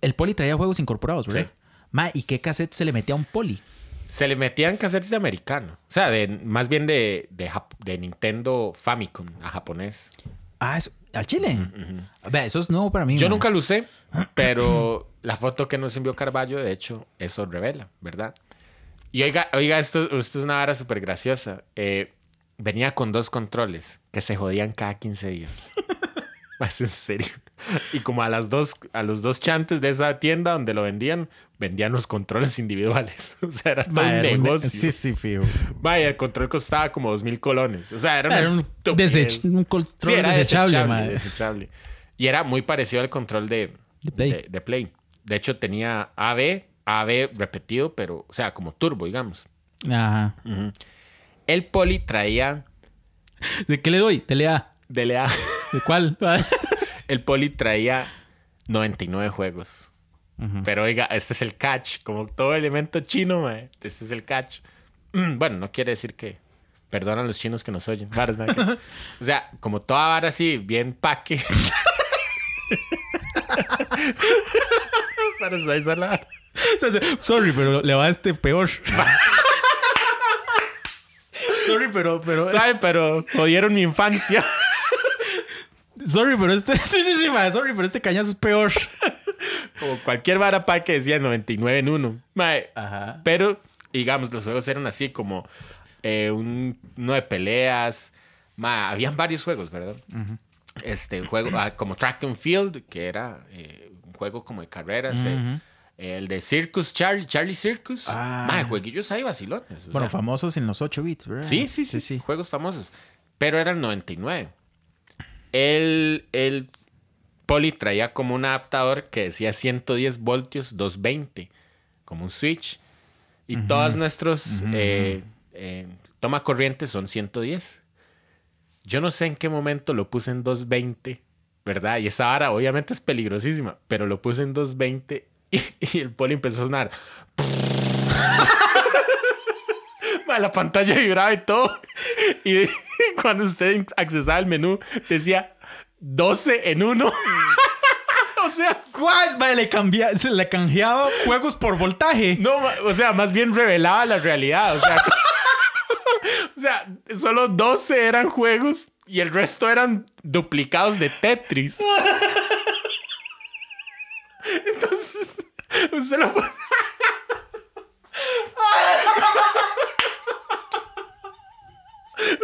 El poli traía juegos incorporados, ¿verdad? Sí. Mae, ¿y qué cassette se le metía a un poli? Se le metían cassettes de americano. O sea, de, más bien de, de, Nintendo Famicom a japonés. Ah, eso, al chile. Vea, eso es nuevo para mí. Yo nunca lo usé, pero la foto que nos envió Carballo, de hecho, eso revela, ¿verdad? Y oiga, oiga esto, esto es una vara súper graciosa. Eh, venía con dos controles que se jodían cada 15 días. Más en serio. Y como a las dos, a los dos chantes de esa tienda donde lo vendían, vendían los controles individuales. O sea, era todo un negocio. Sí, sí, fijo. Vaya, el control costaba como dos mil colones. O sea, era, Era un, desech- un control Sí, era desechable, desechable, desechable. Y era muy parecido al control de, De Play. De, de Play. De hecho, tenía AB, AB repetido, pero, o sea, como turbo, digamos. Ajá. El Poli traía ¿De qué le doy? DLA. DLA. ¿De cuál? El Poli traía 99 juegos. Pero oiga, este es el catch. Como todo elemento chino, mae, este es el catch. Bueno, no quiere decir que... Perdonan a los chinos que nos oyen. o sea, como toda vara así, bien paque. Para suavizar la Sorry, pero le va a este peor. Sorry, pero, pero. ¿Sabe? Pero jodieron mi infancia. Sorry, pero este. Sí, sí, sí, mae, Sorry, pero este cañazo es peor. Como cualquier vara paque decía 99 en 1. Mae, Ajá. Pero, digamos, los juegos eran así como eh, un, uno de peleas. Ma, habían varios juegos, ¿verdad? Este un juego ah, como Track and Field, que era eh, un juego como de carreras. eh, el de Circus Charlie, Charlie Circus. Ah. Jueguillos ahí vacilones. o Bueno, sea. famosos en los 8 bits, ¿verdad? Sí, sí, sí, sí, Juegos famosos. Pero era el 99. El, el Poli traía como un adaptador que decía 110 voltios 220, como un switch. Y todos nuestros eh, eh, toma corriente son 110. Yo no sé en qué momento lo puse en 220, ¿verdad? Y esa vara obviamente es peligrosísima, pero lo puse en 220 y, y el Poli empezó a sonar. La pantalla vibraba y todo. Y cuando usted accesaba al menú, decía 12 en 1. o sea, ¿Cuál? Mae, le, cambia, se le canjeaba juegos por voltaje. no, o sea, más bien revelaba la realidad. O sea, o sea, solo 12 eran juegos y el resto eran duplicados de Tetris. Entonces, usted lo pone-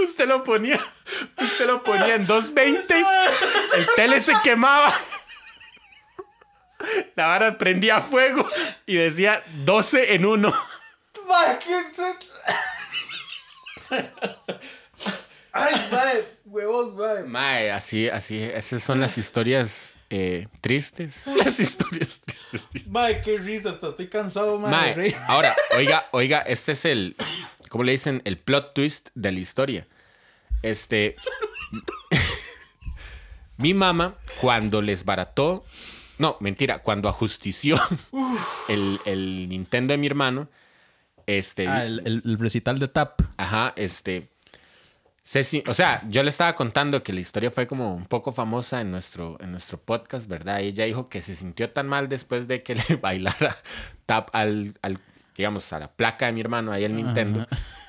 Usted lo ponía, usted lo ponía en 220, el tele se quemaba, la vara prendía fuego y decía 12 en 1. Mae, ¿qué Ay, mae, huevos, mae. Mae, así, así, esas son las historias eh, tristes. Las historias tristes. Mae, qué risa, hasta estoy cansado, mae. Ahora, oiga, oiga, este es el, ¿cómo le dicen? El plot twist de la historia. Este, mi mamá, cuando les barató, no, mentira, cuando ajustició el, el Nintendo de mi hermano, este, Ah, el, el- el recital de Tap. Ajá, este. Ceci, o sea, yo le estaba contando que la historia fue como un poco famosa en nuestro, en nuestro podcast, ¿verdad? Y ella dijo que se sintió tan mal después de que le bailara tap al, al, digamos, a la placa de mi hermano, ahí el Nintendo,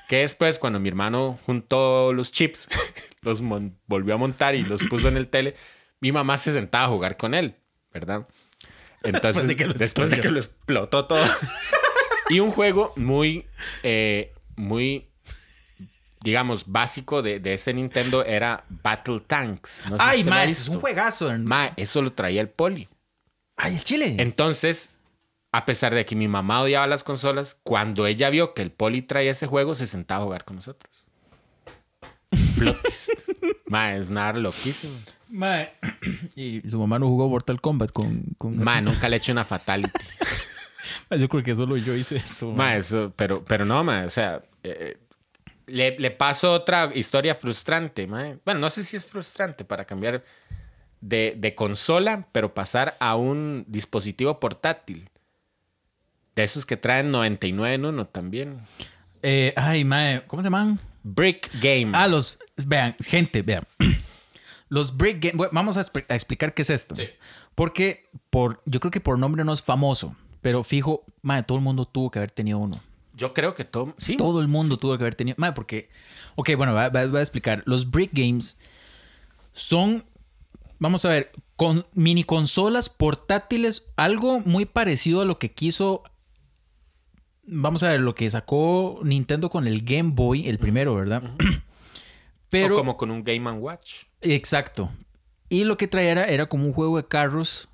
que después cuando mi hermano juntó los chips, los volvió a montar y los puso en el tele, mi mamá se sentaba a jugar con él, ¿verdad? Entonces, de que lo después de que lo explotó todo. y un juego muy, eh, muy, digamos, básico de, de ese Nintendo era Battle Tanks. No sé si Ay, mae, ese es un juegazo. Ma, eso lo traía el poli. Ay, el chile. Entonces, a pesar de que mi mamá odiaba las consolas, cuando ella vio que el poli traía ese juego, se sentaba a jugar con nosotros. Plot twist. Ma, es nada loquísimo. Mae. Y su mamá no jugó Mortal Kombat con. con... Ma, nunca le he hecho una fatality. Mae, Yo creo que solo yo hice eso. Ma, eso, pero, pero no, ma, o sea, eh, le, le paso otra historia frustrante, ma. Bueno, no sé si es frustrante para cambiar de, de consola, pero pasar a un dispositivo portátil. De esos que traen 99 en uno también. Eh, ay, mae, ¿cómo se llaman? Brick Game. Ah, los. Vean, gente, vean. Los Brick Game. bueno, Vamos a explicar qué es esto. Sí. Porque por, yo creo que por nombre no es famoso. Pero fijo, mae, todo el mundo tuvo que haber tenido uno. Yo creo que todo. Sí. Todo el mundo tuvo que haber tenido. Mae, porque. Ok, bueno, voy a explicar. Los Brick Games son. Vamos a ver. Con mini consolas portátiles. Algo muy parecido a lo que quiso. Vamos a ver, lo que sacó Nintendo con el Game Boy, el primero, ¿verdad? Pero. o como con un Game Watch. Exacto. Y lo que traía era, era como un juego de carros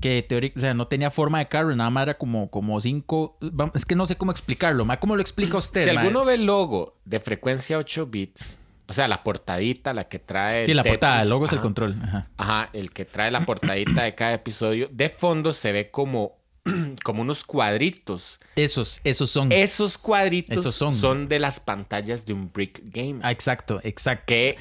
que teóricamente, o sea, no tenía forma de carro, nada más era como, como cinco. Es que no sé cómo explicarlo, ma. ¿Cómo lo explica usted? Si ma? alguno ve el logo de frecuencia 8 bits, o sea, la portadita, la que trae. Sí, la Tetris, portada, el logo es el control. Ajá. Ajá, el que trae la portadita de cada episodio. De fondo se ve como, como unos cuadritos. Esos, esos son. Esos cuadritos Esos son. son. de las pantallas de un Brick Game. Ah, exacto, exacto. Que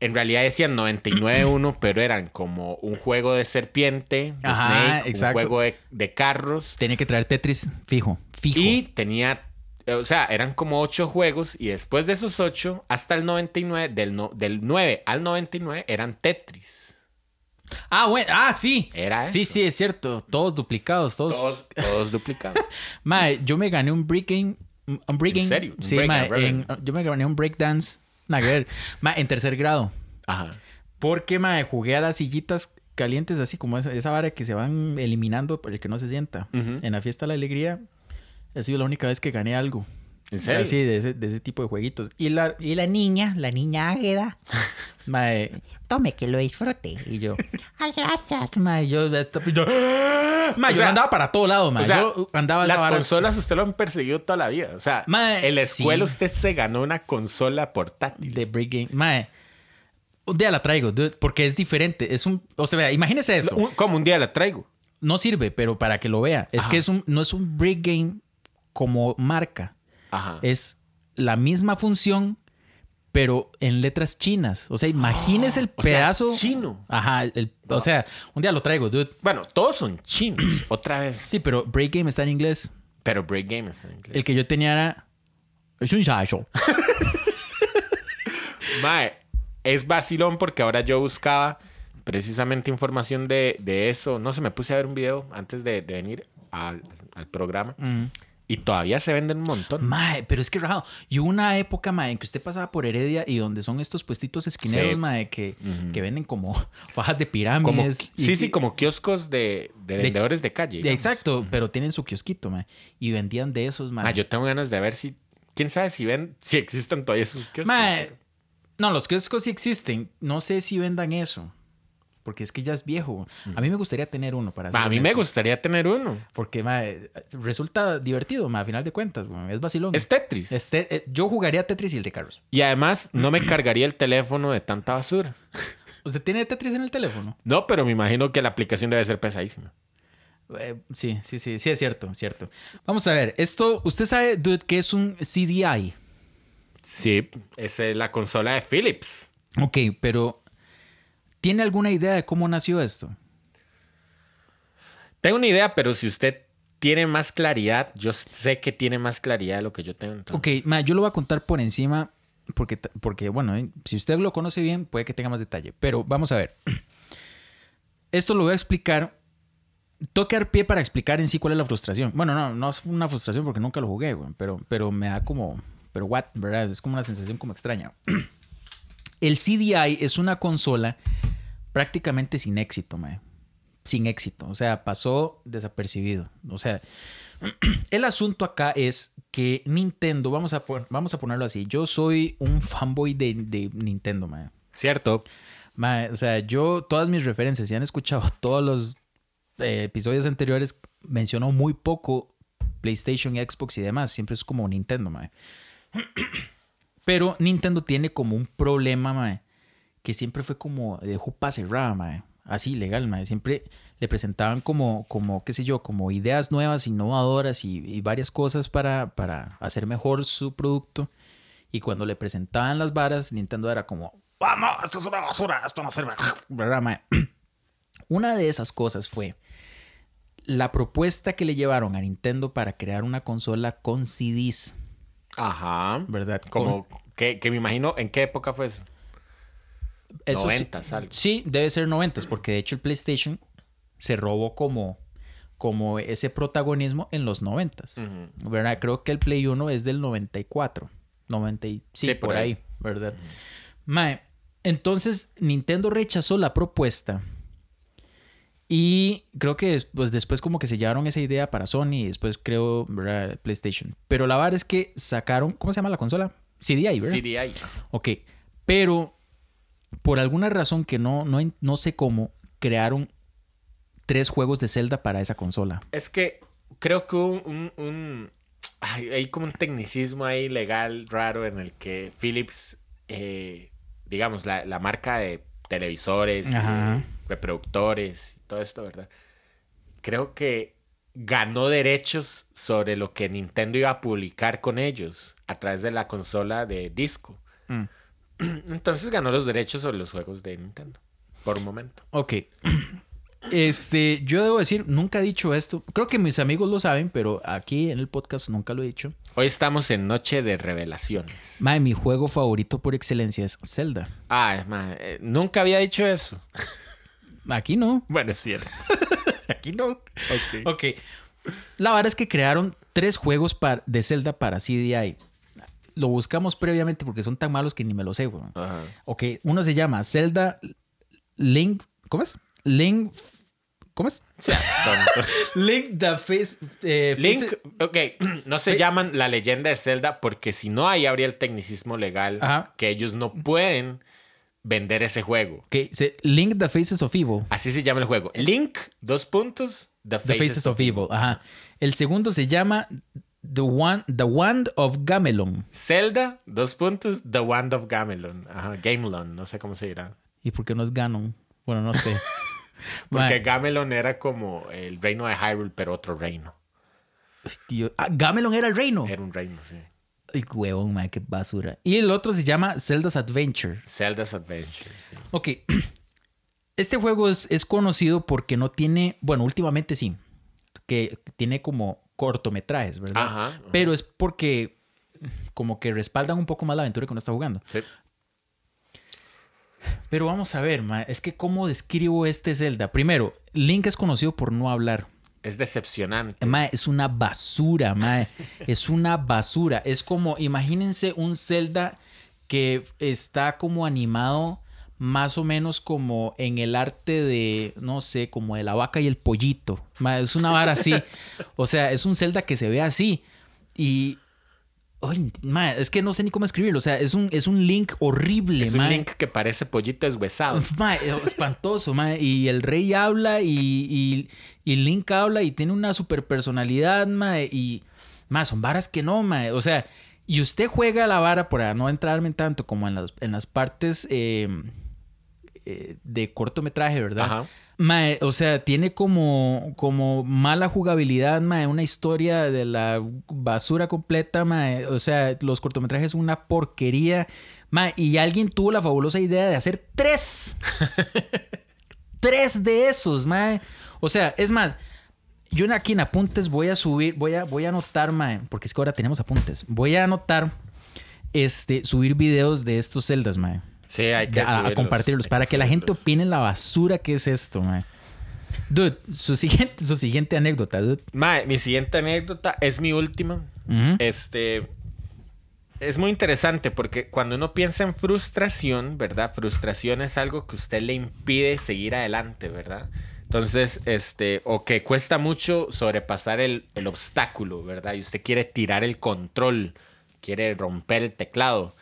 en realidad decían 99.1, pero eran como un juego de serpiente, de Ajá, Snake, exacto. un juego de, de carros. Tenía que traer Tetris fijo, fijo. Y tenía, o sea, eran como ocho juegos y después de esos ocho, hasta el 99, del, no- del 9 al 99 eran Tetris. Ah, bueno, ah, sí. Era Sí, eso. sí, es cierto. Todos duplicados, todos. Todos, todos duplicados. Mae, yo me gané un break game. Un break ¿En serio? Sí, mae, en- yo me gané un break dance. Nada que ver. Mae, en tercer grado. Ajá. Porque, mae, jugué a las sillitas calientes, así como esa, esa vara que se van eliminando por el que no se sienta. En la fiesta de la alegría, ha sido la única vez que gané algo. ¿En serio? Así, de ese, de ese tipo de jueguitos. Y la, y la niña, la niña Águeda, mae, tome que lo disfrute. Y yo, ay, gracias, mae. Yo, yo, mae, O yo sea, andaba para todo lado, mae. O sea, yo andaba las consolas usted lo han perseguido toda la vida. O sea, Mae, en la escuela sí. usted se ganó una consola portátil. de break game. Mae, un día la traigo, dude, porque es diferente. Es un, o sea, vea, imagínese esto. Un- como un día la traigo. No sirve, pero para que lo vea. Es Ajá. que es un, no es un break game como marca. Ajá. Es la misma función, pero en letras chinas. O sea, imagínese el o sea, pedazo. chino. Ajá, el- o sea, un día lo traigo, dude. Bueno, todos son chinos. Otra vez. Sí, pero break game está en inglés. Pero Break Game está en inglés. El que yo tenía era. Es un. Mae, es vacilón porque ahora yo buscaba precisamente información de, de eso. No sé, me puse a ver un video antes de, de venir al, al programa. Y todavía se venden un montón. Mae, pero es que raro. Y hubo una época, mae, en que usted pasaba por Heredia y donde son estos puestitos esquineros, Sí. mae, que, que venden como fajas de Como, pirámides. y- sí, sí, como kioscos de, de De- vendedores de calle. de- exacto, pero tienen su kiosquito, mae. Y vendían de esos, mae. Ah, yo tengo ganas de ver si. Quién sabe si ven. Si existen todavía esos kioscos. Mae, no, los kioscos sí existen. No sé si vendan eso. Porque es que ya es viejo. A mí me gustaría tener uno para Ma, a mí me gustaría tener uno. Porque, resulta divertido, mae, a final de cuentas. Es vacilón. Es Tetris. Este, eh, yo jugaría Tetris y el de Carlos. Y además no me cargaría el teléfono de tanta basura. ¿Usted tiene Tetris en el teléfono? No, pero me imagino que la aplicación debe ser pesadísima. Eh, sí, sí, sí, sí, es cierto, cierto. Vamos a ver, esto, usted sabe, dude, que es un CDI. Sí, es la consola de Philips. Ok, pero ¿tiene alguna idea de cómo nació esto? Tengo una idea, pero si usted tiene más claridad, yo sé que tiene más claridad de lo que yo tengo. entonces. Ok, ma, yo lo voy a contar por encima porque, porque bueno, eh, si usted lo conoce bien, puede que tenga más detalle. Pero vamos a ver. Esto lo voy a explicar. Toque dar pie para explicar en sí cuál es la frustración. Bueno, no, no es una frustración porque nunca lo jugué, güey, pero, pero me da como... Pero what, ¿verdad? Es como una sensación como extraña. El CDI es una consola prácticamente sin éxito, mae. Sin éxito. O sea, pasó desapercibido. O sea, el asunto acá es que Nintendo, vamos a, vamos a ponerlo así, yo soy un fanboy de, de Nintendo, mae. Cierto. Mae, o sea, yo, todas mis referencias, si han escuchado todos los eh, episodios anteriores, mencionó muy poco PlayStation, Xbox y demás. Siempre es como Nintendo, mae. Pero Nintendo tiene como un problema, mae, que siempre fue como de jupa cerrada, mae. Así, legal, mae. Siempre le presentaban como, como, qué sé yo, como ideas nuevas, innovadoras y, y varias cosas para, para hacer mejor su producto. Y cuando le presentaban las varas, Nintendo era como, ¡Ah, no! Esto es una basura, esto no sirve. Una de esas cosas fue la propuesta que le llevaron a Nintendo para crear una consola con CDs, Ajá. ¿verdad? Como que, que me imagino, ¿en qué época fue eso? Eso sí- Noventas, algo. Sí, debe ser noventas, porque de hecho el PlayStation se robó como, como ese protagonismo en los noventas. Ujú. ¿Verdad? Creo que el Play 1 es del 94. 90 y- sí, Sí, por, por ahí, ahí. ¿verdad? Mae, entonces Nintendo rechazó la propuesta. Y creo que pues, después como que se llevaron esa idea para Sony y después creo, ¿verdad? PlayStation. Pero la verdad es que sacaron, ¿cómo se llama la consola? CDI, ¿verdad? CDI. Ok, pero por alguna razón que no, no, no sé cómo, crearon tres juegos de Zelda para esa consola. Es que creo que hubo un, un, un- ay, hay como un tecnicismo ahí legal raro en el que Philips, eh, digamos, la, la marca de televisores, Ajá. eh, reproductores y todo esto, ¿verdad? Creo que ganó derechos sobre lo que Nintendo iba a publicar con ellos a través de la consola de disco. Mm. Entonces ganó los derechos sobre los juegos de Nintendo. Por un momento. Ok. Este, yo debo decir, nunca he dicho esto. Creo que mis amigos lo saben, pero aquí en el podcast nunca lo he dicho. Hoy estamos en Noche de Revelaciones. Mae, mi juego favorito por excelencia es Zelda. Ah, es más, eh, nunca había dicho eso. Aquí no. Bueno, es cierto. Aquí no. Ok. Ok. La verdad es que crearon tres juegos de Zelda para CDI. Lo buscamos previamente porque son tan malos que ni me lo sé, weón. Ajá. Ok, uno se llama Zelda Link. ¿Cómo es? Link. ¿Cómo es? Link the Face. eh, Link, ok, no se llaman la leyenda de Zelda porque si no, ahí habría el tecnicismo legal Ajá. que ellos no pueden vender ese juego. Ok, se- Link the Faces of Evil. Así se llama el juego. Link, dos puntos, The The Faces, Faces of Evil. Ajá. El segundo se llama The, One, the Wand of Gamelon. Zelda, dos puntos, The Wand of Gamelon. Ajá, Gamelon, no sé cómo se dirá. ¿Y por qué no es Ganon? Bueno, no sé. Porque Gamelon era como el reino de Hyrule, pero otro reino. tío. Ah, Gamelon era el reino. Era un reino, sí. Ay, huevón, mae, qué basura. Y el otro se llama Zelda's Adventure. Zelda's Adventure, sí. Ok. Este juego es, es conocido porque no tiene. Bueno, últimamente sí. Que tiene como cortometrajes, ¿verdad? Ajá, ajá. Pero es porque. Como que respaldan un poco más la aventura que uno está jugando. Sí. Pero vamos a ver, ma, es que cómo describo este Zelda. Primero, Link es conocido por no hablar. Es decepcionante. Ma, es una basura, ma. Es una basura. Es como, imagínense un Zelda que está como animado más o menos como en el arte de, no sé, como de la vaca y el pollito. Ma, es una vara así. O sea, es un Zelda que se ve así. Y... Ma, es que no sé ni cómo escribirlo. O sea, es un, es un Link horrible, Es ma. un Link que parece pollito deshuesado. Mae, espantoso, mae. Y el rey habla y, y, y Link habla y tiene una super personalidad, mae. Y, mae, son varas que no, mae. O sea, y usted juega la vara para no entrarme tanto como en las, en las partes eh, eh, de cortometraje, ¿verdad? Ajá. Mae, o sea, tiene como, como mala jugabilidad, mae, una historia de la basura completa, mae. O sea, los cortometrajes son una porquería. Mae, y alguien tuvo la fabulosa idea de hacer tres. tres de esos, mae. O sea, es más, yo aquí en apuntes voy a subir, voy a, voy a anotar, mae, porque es que ahora tenemos apuntes. Voy a anotar, este, subir videos de estos celdas, mae Sí, hay que a- a, compartirlos para que la gente opine la basura que es esto, man. Dude, su siguiente, su siguiente anécdota, dude. Mae, mi siguiente anécdota es mi última. Este. Es muy interesante porque cuando uno piensa en frustración, ¿verdad? Frustración es algo que usted le impide seguir adelante, ¿verdad? Entonces, este, o que cuesta mucho sobrepasar el, el obstáculo, ¿verdad? Y usted quiere tirar el control, quiere romper el teclado.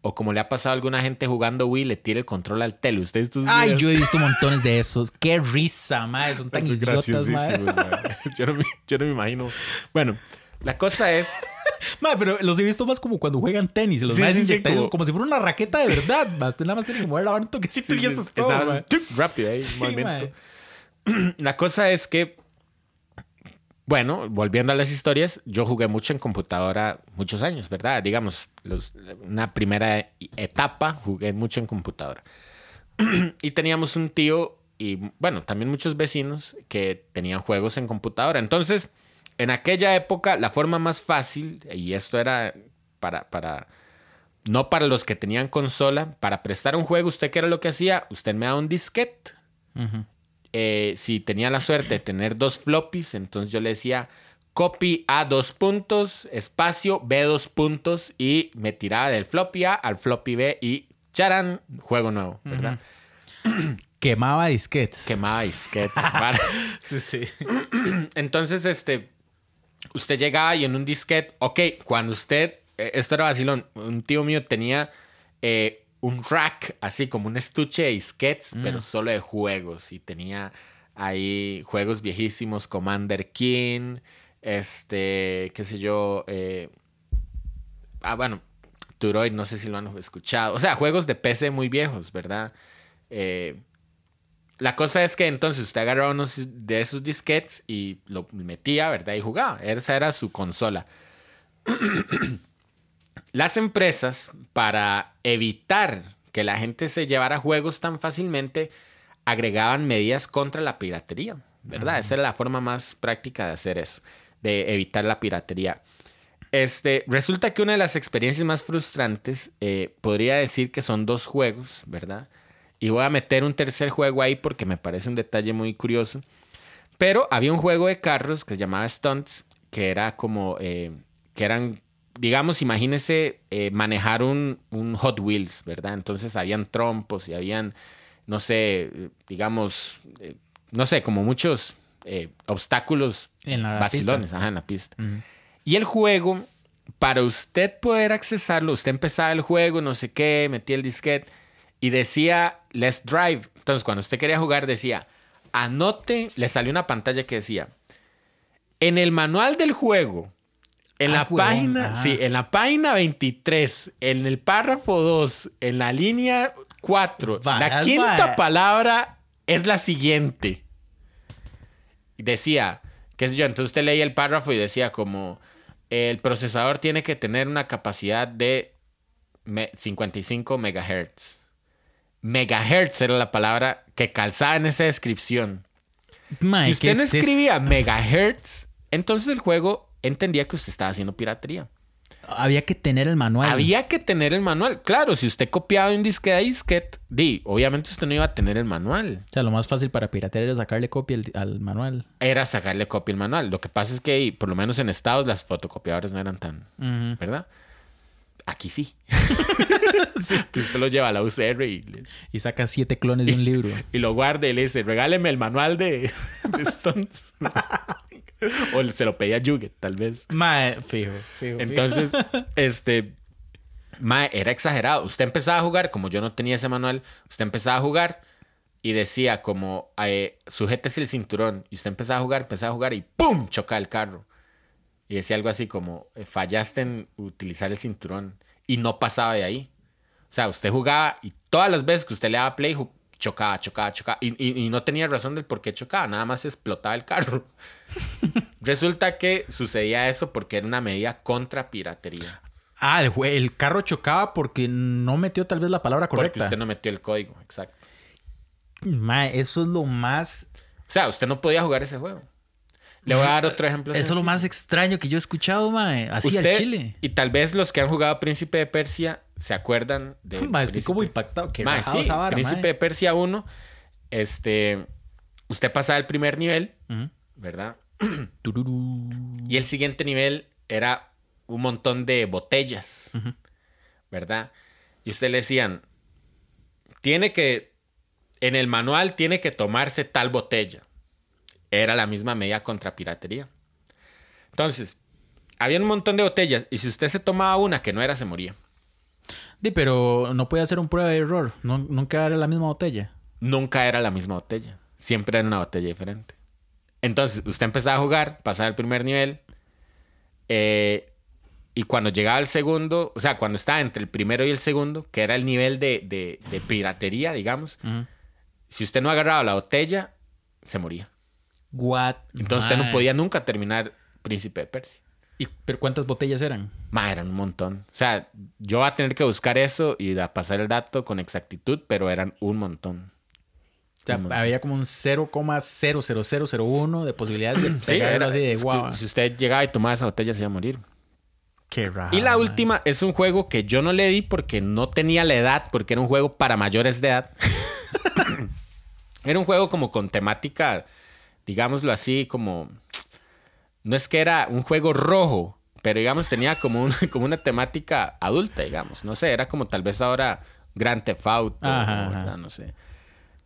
O como le ha pasado a alguna gente jugando Wii, le tira el control al telo. ¿Usted estos Ay, videos? yo he visto montones de esos. Qué risa, man. Son tan Son idiotas, mae. Yo no, me, yo no me imagino. Bueno, la cosa es. Man, pero los he visto más como cuando juegan tenis. Los Sí, más sí, como- eso como si fuera una raqueta de verdad. Usted nada más tiene que mover la mano un toquecito y eso es todo, nada más rápido ahí, Sí, movimiento. La cosa es que, bueno, volviendo a las historias, yo jugué mucho en computadora muchos años, ¿verdad? Digamos, los- una primera etapa jugué mucho en computadora. y teníamos un tío y, bueno, también muchos vecinos que tenían juegos en computadora. Entonces, en aquella época, la forma más fácil, y esto era para, para no para los que tenían consola, para prestar un juego, ¿usted qué era lo que hacía? Usted me da un disquete. Ujú. Eh, si tenía la suerte de tener dos floppies, entonces yo le decía copy A dos puntos, espacio B dos puntos y me tiraba del floppy A al floppy B y charan, juego nuevo, ¿verdad? Quemaba disquetes. Quemaba disquetes. para- Sí, sí. Entonces, este, usted llegaba y en un disquete, ok, cuando usted, eh, esto era vacilón, un tío mío tenía eh, un rack, así como un estuche de disquetes, pero solo de juegos, y tenía ahí juegos viejísimos, Commander King, este, qué sé yo, eh, ah, bueno, Turoid, no sé si lo han escuchado, o sea, juegos de PC muy viejos, ¿verdad? Eh, la cosa es que entonces usted agarraba unos de esos disquetes y lo metía, ¿verdad? Y jugaba. Esa era su consola. Las empresas, para evitar que la gente se llevara juegos tan fácilmente, agregaban medidas contra la piratería, ¿verdad? Esa es la forma más práctica de hacer eso, de evitar la piratería. Este, resulta que una de las experiencias más frustrantes eh, podría decir que son dos juegos, ¿verdad? Y voy a meter un tercer juego ahí porque me parece un detalle muy curioso. Pero había un juego de carros que se llamaba Stunts, que era como, eh, que eran, digamos, imagínese eh, manejar un, un, Hot Wheels, ¿verdad? Entonces habían trompos y habían, no sé, digamos, eh, no sé, como muchos obstáculos en la vacilones, pista. Ajá, en la pista. Y el juego, para usted poder accesarlo, usted empezaba el juego, no sé qué, metía el disquete y decía Let's Drive. Entonces, cuando usted quería jugar, decía anote, le salió una pantalla que decía en el manual del juego. En Ah, la huevón, página, sí, en la página 23, en el párrafo 2, en la línea 4, la quinta palabra es la siguiente. Decía, qué sé yo, entonces usted leía el párrafo y decía como el procesador tiene que tener una capacidad de me- 55 megahertz. Megahertz era la palabra que calzaba en esa descripción. Si usted ¿qué no es escribía megahertz, entonces el juego entendía que usted estaba haciendo piratería. Había que tener el manual. Había que tener el manual. Claro, si usted copiaba un disque de disquete, di, obviamente usted no iba a tener el manual. O sea, lo más fácil para piratear era sacarle copia al, al manual. Era sacarle copia al manual. Lo que pasa es que, por lo menos en Estados, las fotocopiadoras no eran tan. ¿verdad? Aquí sí. Usted lo lleva a la UCR y, le- Y saca siete clones de un libro. y lo guarda y le dice, regáleme el manual de, de Stones. o se lo pedía a Juget, tal vez. Mae, fijo, fijo. Entonces, este, mae, era exagerado. Usted empezaba a jugar, como yo no tenía ese manual, usted empezaba a jugar y decía como, eh, sujétese el cinturón. Y usted empezaba a jugar, empezaba a jugar y ¡pum! choca el carro. Y decía algo así como, eh, fallaste en utilizar el cinturón. Y no pasaba de ahí. O sea, usted jugaba y todas las veces que usted le daba play, chocaba, chocaba, chocaba. Y, y- y no tenía razón del por qué chocaba, nada más explotaba el carro. Resulta que sucedía eso porque era una medida contra piratería. Ah, el, el carro chocaba porque no metió tal vez la palabra Porque correcta. usted no metió el código, exacto. Mae, eso es lo más... O sea, usted no podía jugar ese juego. Le voy a dar otro ejemplo. Eso es lo más extraño que yo he escuchado, mae. Así al Usted- chile. Y tal vez los que han jugado Príncipe de Persia se acuerdan de. Estoy Príncipe- como impactado. Mae, rajado sí, vara, Príncipe de Persia 1. Este. Usted pasaba el primer nivel. ¿verdad? Y el siguiente nivel era un montón de botellas, ¿verdad? Y usted le decían, tiene que, en el manual tiene que tomarse tal botella. Era la misma medida contra piratería. Entonces, había un montón de botellas y si usted se tomaba una que no era, se moría. Di, pero no puede hacer un prueba de error. No- nunca era la misma botella. Nunca era la misma botella. Siempre era una botella diferente. Entonces, usted empezaba a jugar, pasaba el primer nivel. eh, y cuando llegaba al segundo, o sea, cuando estaba entre el primero y el segundo, que era el nivel de, de- de piratería, digamos, si usted no agarraba la botella, se moría. What? Entonces usted no podía nunca terminar Príncipe de Persia. ¿Y, ¿Pero cuántas botellas eran? Ma, eran un montón. O sea, yo voy a tener que buscar eso y a pasar el dato con exactitud, pero eran un montón. O sea, Un montón. había como un 0,00001 de posibilidades de Sí, era- así de guau. Si usted llegaba y tomaba esa botella, se iba a morir. Qué raro. Y la última es un juego que yo no le di porque no tenía la edad, porque era un juego para mayores de edad. era un juego como con temática, digámoslo así, como... No es que era un juego rojo, pero digamos tenía como, un- como una temática adulta, digamos. No sé, era como tal vez ahora Grand Theft Auto, Ajá, ajá. ¿verdad? no sé.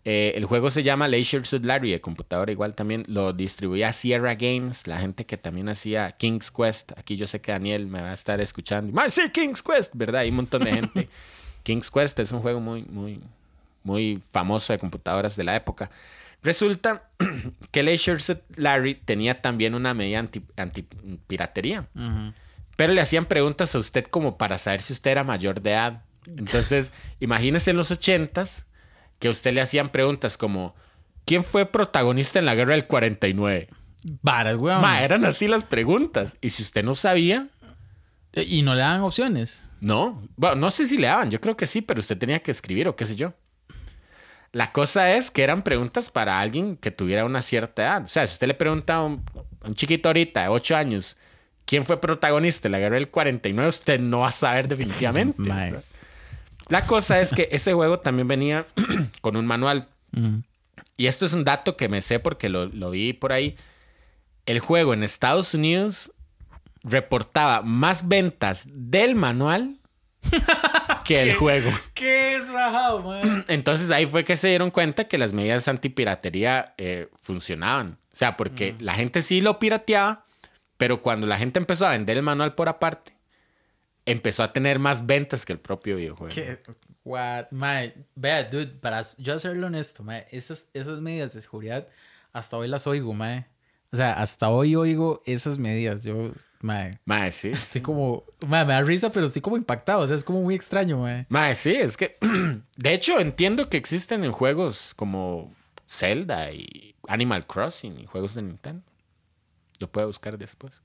Eh, el juego se llama Leisure Suit Larry, de computadora igual también lo distribuía Sierra Games, la gente que también hacía King's Quest. Aquí yo sé que Daniel me va a estar escuchando. ¡Más sí, King's Quest! ¿Verdad? Hay un montón de gente. King's Quest es un juego muy, muy, muy famoso de computadoras de la época. Resulta que Leisure Larry tenía también una medida anti, antipiratería. Ujú. Pero le hacían preguntas a usted como para saber si usted era mayor de edad. Entonces, imagínese en los ochentas que a usted le hacían preguntas como ¿Quién fue protagonista en la guerra del 49? Varas, weón. Ma, eran así las preguntas. Y si usted no sabía, Eh, Y no le dan opciones. No, bueno, no sé si le daban, yo creo que sí, pero usted tenía que escribir o qué sé yo. La cosa es que eran preguntas para alguien que tuviera una cierta edad. O sea, si usted le pregunta a un, a un chiquito ahorita de 8 años, ¿quién fue protagonista de la guerra del 49? Usted no va a saber definitivamente. La cosa es que ese juego también venía con un manual. Y esto es un dato que me sé porque lo, lo vi por ahí. El juego en Estados Unidos reportaba más ventas del manual que el juego. Qué rajado, man. Entonces ahí fue que se dieron cuenta que las medidas antipiratería eh, funcionaban. O sea, porque la gente sí lo pirateaba, pero cuando la gente empezó a vender el manual por aparte, empezó a tener más ventas que el propio videojuego. ¿Qué? What? Mae, vea, dude, para yo hacerlo honesto, mae, esas, esas medidas de seguridad hasta hoy las oigo, mae. O sea, hasta hoy oigo esas medidas. Yo, mae, Mae, sí. estoy como, mae, me da risa, pero estoy como impactado. O sea, es como muy extraño, mae. Mae, sí, es que. De hecho, entiendo que existen en juegos como Zelda y Animal Crossing y juegos de Nintendo. Lo puede buscar después.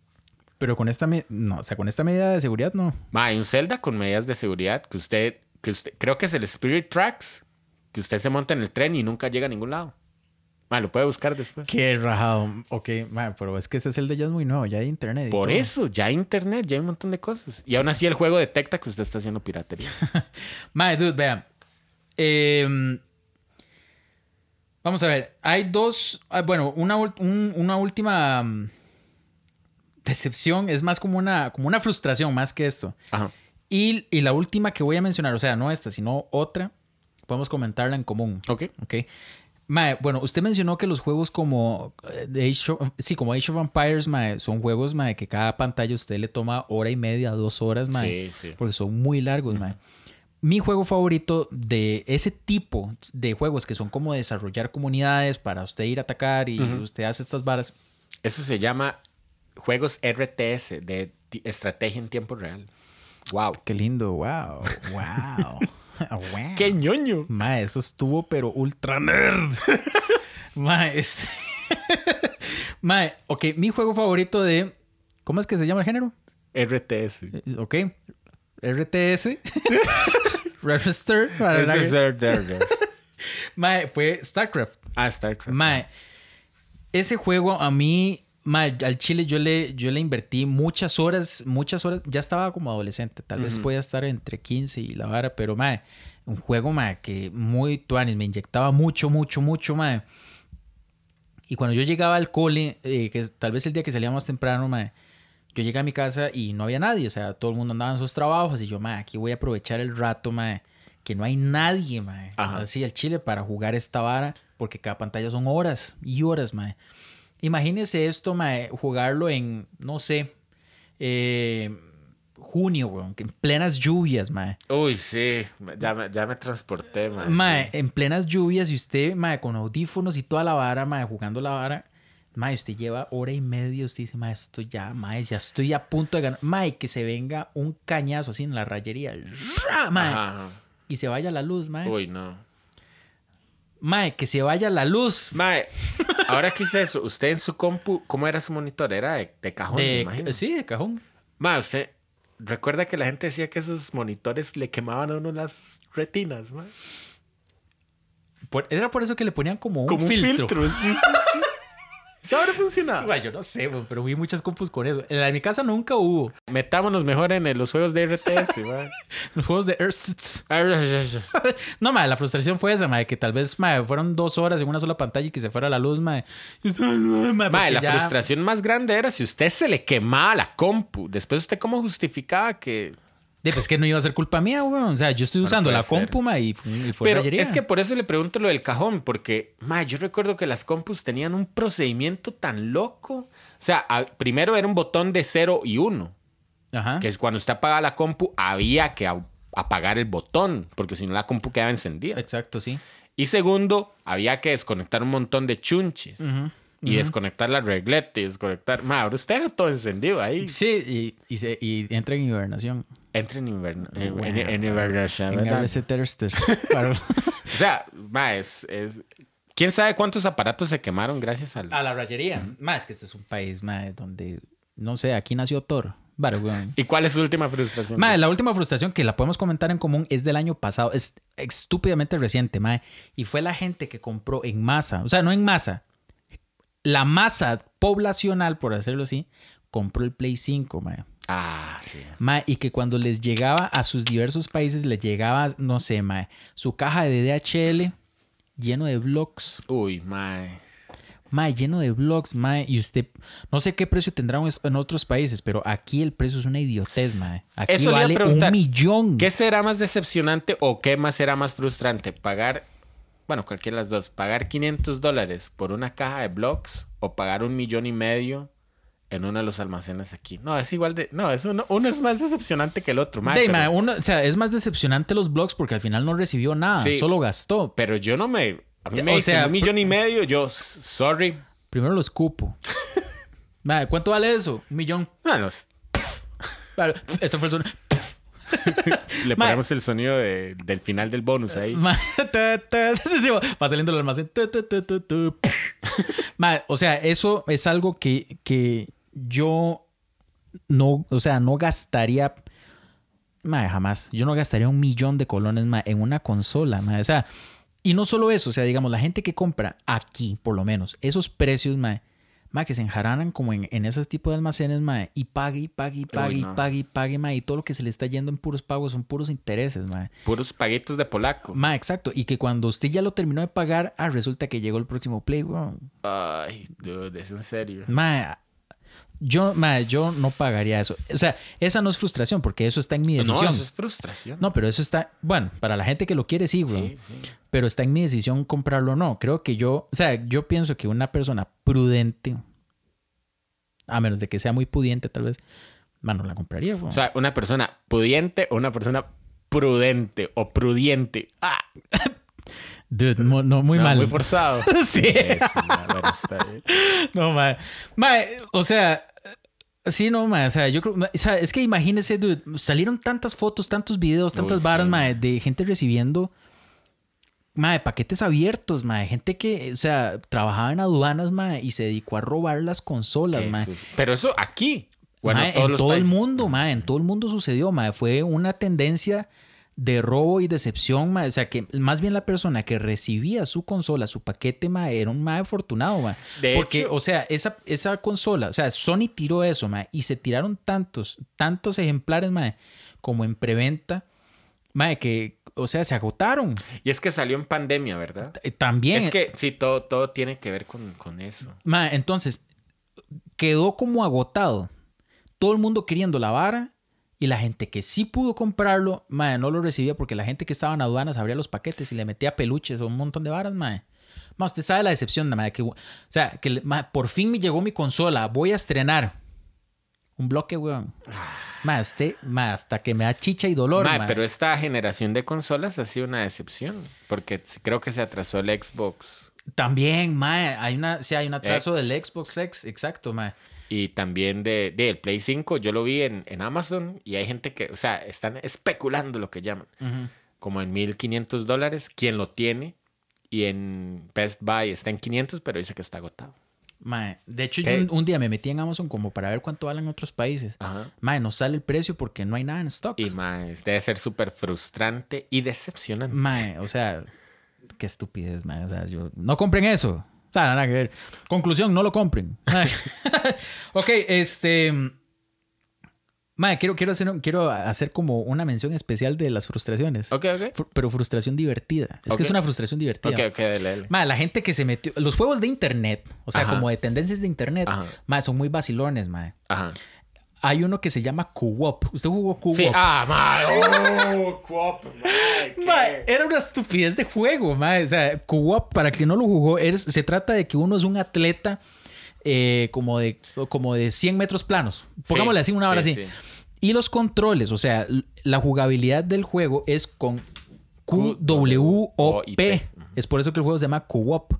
Pero con esta, no, o sea, con esta medida de seguridad, no. Ma, hay un Zelda con medidas de seguridad que usted, que usted, creo que es el Spirit Tracks, que usted se monta en el tren y nunca llega a ningún lado. Ma, lo puede buscar después. Qué rajado. Ok, mae, pero es que ese Zelda ya es muy nuevo, ya hay internet. Por todo. eso, ya hay internet, ya hay un montón de cosas. Y aún así el juego detecta que usted está haciendo piratería. Mae, dude, vean. Em, vamos a ver. Hay dos. ah, bueno, una, un- una última mm, decepción. Es más como una, como una frustración, más que esto. Ajá. Y, y la última que voy a mencionar, o sea, no esta, sino otra, podemos comentarla en común. Ok. Ok. Mae, bueno, usted mencionó que los juegos como eh, Age of, sí, como Age of Empires, mae, son juegos, mae, que cada pantalla usted le toma hora y media, dos horas, mae, Sí, sí. porque son muy largos, mae. Mi juego favorito de ese tipo de juegos que son como desarrollar comunidades para usted ir a atacar y usted hace estas varas. Eso se llama juegos RTS de estrategia en tiempo real. Wow. Qué lindo, wow, wow. wow. ¡Qué ñoño! Mae, eso estuvo, pero ultra nerd. Mae, este. Mae, ok, mi juego favorito de. ¿Cómo es que se llama el género? RTS. Ok. RTS. Register. Mae, fue StarCraft. Ah, StarCraft. Mae, ese juego a mí, mae, al chile yo le, yo le invertí muchas horas, muchas horas. Ya estaba como adolescente, tal vez podía estar entre 15 y la vara, pero mae, un juego, mae, que muy tuanis, me inyectaba mucho, mucho, mucho, mae. Y cuando yo llegaba al cole, eh, que tal vez el día que salía más temprano, mae, yo llegué a mi casa y no había nadie, o sea, todo el mundo andaba en sus trabajos y yo, mae, aquí voy a aprovechar el rato, mae, que no hay nadie, Ajá. así al chile para jugar esta vara, porque cada pantalla son horas y horas, mae. Imagínese esto, mae, jugarlo en, no sé, eh, junio, weón, en plenas lluvias, mae. Uy, sí. Ya me, ya me transporté, man. Mae, en plenas lluvias y usted, mae, con audífonos y toda la vara, mae, jugando la vara, mae, usted lleva hora y media, usted dice, mae, esto ya, mae, ya estoy a punto de ganar. Mae, que se venga un cañazo así en la rayería, ¡ra! mae, Ajá, ajá. y se vaya la luz, mae. Uy, no. Mae, que se vaya la luz. Mae, ahora que hice eso, usted en su compu, ¿cómo era su monitor? Era de, de cajón, me De, imagino. sí, de cajón. Mae, usted recuerda que la gente decía que esos monitores le quemaban a uno las retinas, mae. Por- era por eso que le ponían como un Como un filtro. filtro, sí, sí, sí. ¿Eso ahora funciona? Mae, yo no sé, pero vi muchas compus con eso. En la de mi casa nunca hubo. Metámonos mejor en los juegos de RTS. Los juegos de Earth. No, mae, la frustración fue esa, mae, que tal vez, fueron dos horas en una sola pantalla y que se fuera la luz, mae. Y usted, "Ay, mae, Mae, porque la ya- frustración más grande era si usted se le quemaba la compu. Después, ¿usted cómo justificaba que...? De, pues que no iba a ser culpa mía, weón. O sea, yo estoy usando la ser. compu, mae, y, y fue Pero rayería. es que por eso le pregunto lo del cajón, porque, mae, yo recuerdo que las compus tenían un procedimiento tan loco. O sea, a- primero era un botón de 0 y 1, Ajá. que es cuando usted apagaba la compu, había que a- apagar el botón, porque si no la compu quedaba encendida. Exacto, sí. Y segundo, había que desconectar un montón de chunches. Ujú, Y desconectar la regleta y desconectar... Mae, ahora usted todo encendido ahí. Sí, y, y, se- y entra en hibernación. Entra en inverno. En, Wow. en- O sea, mae, es, es- ¿Quién sabe cuántos aparatos se quemaron gracias al... a la rayería. Más que este es un país, mae, donde, no sé, aquí nació Thor. Vale, weón. ¿Y cuál es su última frustración? Mae, la última frustración que la podemos comentar en común es del año pasado. Es estúpidamente reciente, mae. Y fue la gente que compró en masa. O sea, no en masa. La masa poblacional, por hacerlo así, compró el Play 5, mae. Ah, sí. Mae, y que cuando les llegaba a sus diversos países, les llegaba, no sé, mae, su caja de DHL lleno de blogs. Uy, mae. Mae, lleno de blogs, mae. Y usted, no sé qué precio tendrá en- otros países, pero aquí el precio es una idiotez, mae. Aquí Eso le iba a vale preguntar, un millón. ¿Qué será más decepcionante o qué más será más frustrante? ¿Pagar, bueno, cualquiera de las dos, pagar 500 dólares por una caja de blogs o pagar un millón y medio en uno de los almacenes aquí? No, es igual de... No, es uno, uno es más decepcionante que el otro, pero, mae, uno- o sea, es más decepcionante los blogs porque al final no recibió nada, Sí. solo gastó. pero yo no me... A mí me O dicen sea, un millón y medio, yo, sorry. Primero lo escupo. ¿cuánto vale eso? Un millón. No, no, Claro, esa fue el sonido. le ponemos el sonido de- del final del bonus ahí. Va saliendo del almacén. O sea, eso es algo que, que yo no, o sea, no gastaría. ma, jamás. Yo no gastaría un millón de colones ma, en una consola. ma. O sea, y no solo eso, o sea, digamos, la gente que compra aquí, por lo menos, esos precios, ma, ma, que se enjaranan como en, en esos tipos de almacenes, ma, y pague, y pague, y pague, y no. pague, y pague, ma, y todo lo que se le está yendo en puros pagos son puros intereses, ma. Puros paguitos de polaco. Ma, exacto. Y que cuando usted ya lo terminó de pagar, ah, resulta que llegó el próximo play, weón. Ay, dude, es en serio. Ma, yo, ma, yo no pagaría eso. O sea, esa no es frustración, porque eso está en mi No, decisión. eso es frustración. No, pero eso está, bueno, para la gente que lo quiere, sí, weón. Sí, sí. Pero está en mi decisión comprarlo o no. Creo que yo, o sea, yo pienso que una persona prudente, a menos de que sea muy pudiente, tal vez, ma, no la compraría, weón. O sea, una persona pudiente o una persona prudente o prudiente. Ah, Dude, no, muy no, mal. Muy forzado. Sí. Bueno, está bien. No, mae. Mae, o sea, sí, no, mae. O sea, yo creo. O sea, es que imagínese, dude, salieron tantas fotos, tantos videos, tantas Uy, varas, sí. mae, de gente recibiendo. Mae, paquetes abiertos, mae. Gente que, o sea, trabajaba en aduanas, mae, y se dedicó a robar las consolas, mae. Eso es- Pero eso aquí. Bueno, Mae, en todo el mundo, mae, en todo el mundo sucedió, mae. Fue una tendencia de robo y decepción. O sea, que más bien la persona que recibía su consola, su paquete, era un mae afortunado. De Porque, hecho- o sea, esa, esa consola, o sea, Sony tiró eso, y se tiraron tantos, tantos ejemplares, como en preventa, que, o sea, se agotaron. Y es que salió en pandemia, ¿verdad? También, Es que sí, todo, todo tiene que ver con, con eso. entonces, quedó como agotado. Todo el mundo queriendo la vara. Y la gente que sí pudo comprarlo, mae, no lo recibía porque la gente que estaba en aduanas abría los paquetes y le metía peluches o un montón de varas, mae. Mae, usted sabe la decepción, mae, que, o sea, que por fin me llegó mi consola, voy a estrenar un bloque, weón. Mae, usted, mae, hasta que me da chicha y dolor, Mae, mae. pero esta generación de consolas ha sido una decepción. Porque creo que se atrasó el Xbox. También, mae, hay una, sí, hay un atraso X. del Xbox X, exacto, mae. Y también de, de el Play 5. Yo lo vi en, en Amazon. Y hay gente que, o sea, están especulando lo que llaman. Ujú. Como en 1500 dólares. Quien lo tiene. Y en Best Buy está en 500, pero dice que está agotado. Mae, de hecho, yo un, un día me metí en Amazon como para ver cuánto valen en otros países. Ajá. Mae, no sale el precio porque no hay nada en stock. Y más, debe ser súper frustrante y decepcionante. Mae, o sea, qué estupidez, mae. O sea, yo... No compren eso. O sea, nada que ver. Conclusión, no lo compren. ok, este... Mae, quiero, quiero, hacer, quiero hacer como una mención especial de las frustraciones. Ok, ok. Fr- Pero frustración divertida. Es que es una frustración divertida. Ok, ok, dale, dale. Mae, la gente que se metió... Los juegos de internet, o sea, Ajá. como de tendencias de internet, Ajá. son muy vacilones, mae. Ajá. Hay uno que se llama Co-op. ¿Usted jugó Co-op? Sí, ah, mae. Oh, Mae, era una estupidez de juego, mae. O sea, Co-op, para quien no lo jugó, es- se trata de que uno es un atleta eh, como, de, como de 100 metros planos. Pongámosle así una hora sí, así. sí. Y los controles, o sea, la jugabilidad del juego es con QWOP. Es por eso que el juego se llama Co-op.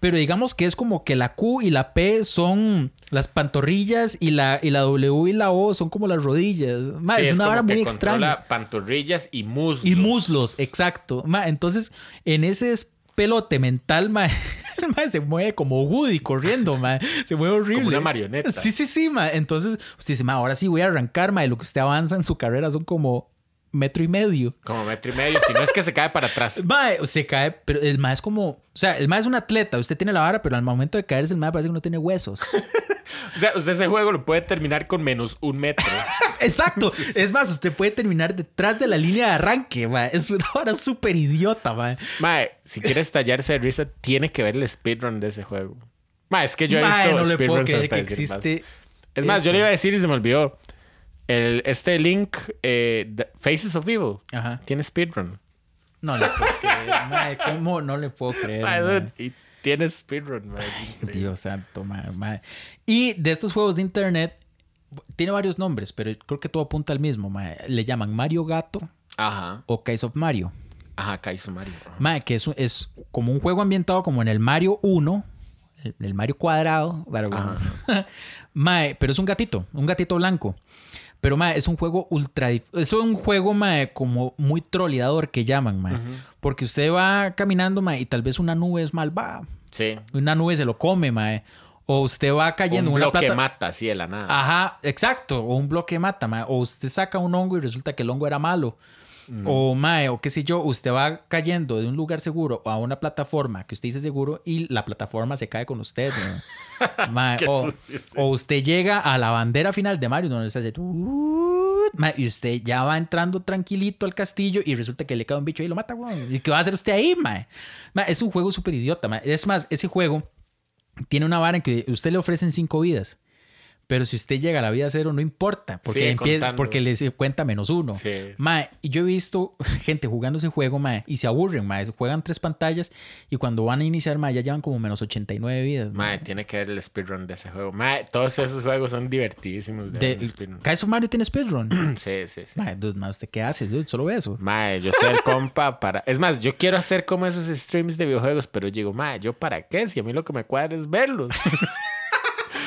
Pero digamos que es como que la Q y la P son las pantorrillas y la, y la W y la O son como las rodillas. Sí, es una vara muy extraña. Pantorrillas y muslos. Y muslos, exacto. Ma, entonces, en ese pelote mental, mae se mueve como Woody corriendo, mae. Se mueve horrible. Como una marioneta. Sí, sí, sí, mae. Entonces, usted dice, mae, ahora sí voy a arrancar, mae. Lo que usted avanza en su carrera son como metro y medio. Como metro y medio, si no es que se cae para atrás. Mae, se cae, pero el mae es como, o sea, el mae es un atleta, usted tiene la vara, pero al momento de caerse el mae parece que no tiene huesos. O sea, usted ese juego lo puede terminar con menos un metro. Exacto. Es más, usted puede terminar detrás de la línea de arranque, mae. Es una hora súper idiota, mae. Mae, si quiere estallarse de risa, tiene que ver el speedrun de ese juego. Mae, es que yo he Mae, visto no le puedo speedruns creer hasta que más. existe. Es más, yo le iba a decir y se me olvidó. El, este link, eh, Faces of Evil, Ajá. tiene speedrun. No le puedo creer, mae. ¿Cómo no le puedo creer? Y tiene speedrun, increíble. Dios santo, mae. Y de estos juegos de internet, tiene varios nombres, pero creo que todo apunta al mismo. Le llaman Mario Gato Ajá. o Case of Mario. Ajá, Kaizo Mario. Ajá. Que es, es como un juego ambientado como en el Mario 1, el, el Mario cuadrado, pero es un gatito, un gatito blanco. Pero mae, es un juego ultra es un juego mae, como muy troleador que llaman, mae, porque usted va caminando mae, y tal vez una nube es malvada, Sí. una nube se lo come, mae, o usted va cayendo Un en una bloque plata mata así de la nada. Ajá, exacto. O un bloque mata, mae. O usted saca un hongo y resulta que el hongo era malo. O mae, o qué sé yo, usted va cayendo de un lugar seguro a una plataforma que usted dice seguro y la plataforma se cae con usted. ¿no? Mae, o, sucio, sí. o usted llega a la bandera final de Mario donde se hace mae, y usted ya va entrando tranquilito al castillo y resulta que le cae un bicho y lo mata, weón. ¿Y qué va a hacer usted ahí, mae? Mae, es un juego súper idiota, mae. Es más, ese juego tiene una vara en que usted le ofrecen cinco vidas. Pero si usted llega a la vida cero, no importa, porque, Sigue empieza, porque le cuenta menos uno. Sí. Mae, y yo he visto gente jugando ese juego, mae, y se aburren, mae. Juegan tres pantallas y cuando van a iniciar, mae, ya llevan como menos 89 vidas. Mae, tiene que ver el speedrun de ese juego. Mae, todos esos juegos son divertidísimos de, De, el speedrun. ¿Caes of Mario tiene speedrun? Sí, sí, sí. mae, dude, mae, ¿usted qué hace? Dude, solo ve eso. Mae, yo soy el compa para... Es más, yo quiero hacer como esos streams de videojuegos, pero digo, mae, ¿yo para qué? Si a mí lo que me cuadra es verlos.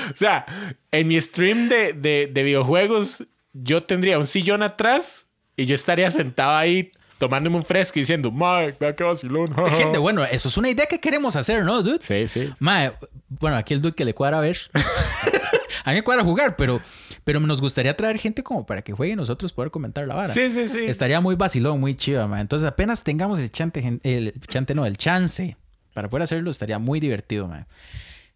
o sea, en mi stream de, de, de videojuegos, yo tendría un sillón atrás y yo estaría sentado ahí tomándome un fresco y diciendo, mae, vea qué vacilón. jaja". Gente, bueno, eso es una idea que queremos hacer, ¿no, dude? Sí, sí. Mae, bueno, aquí el dude que le cuadra ver. a mí me cuadra jugar, pero, pero nos gustaría traer gente como para que juegue y nosotros poder comentar la vara. Sí, sí, sí. Estaría muy vacilón, muy chiva, mae. Entonces, apenas tengamos el chante, el chante no, el chance para poder hacerlo, estaría muy divertido, mae.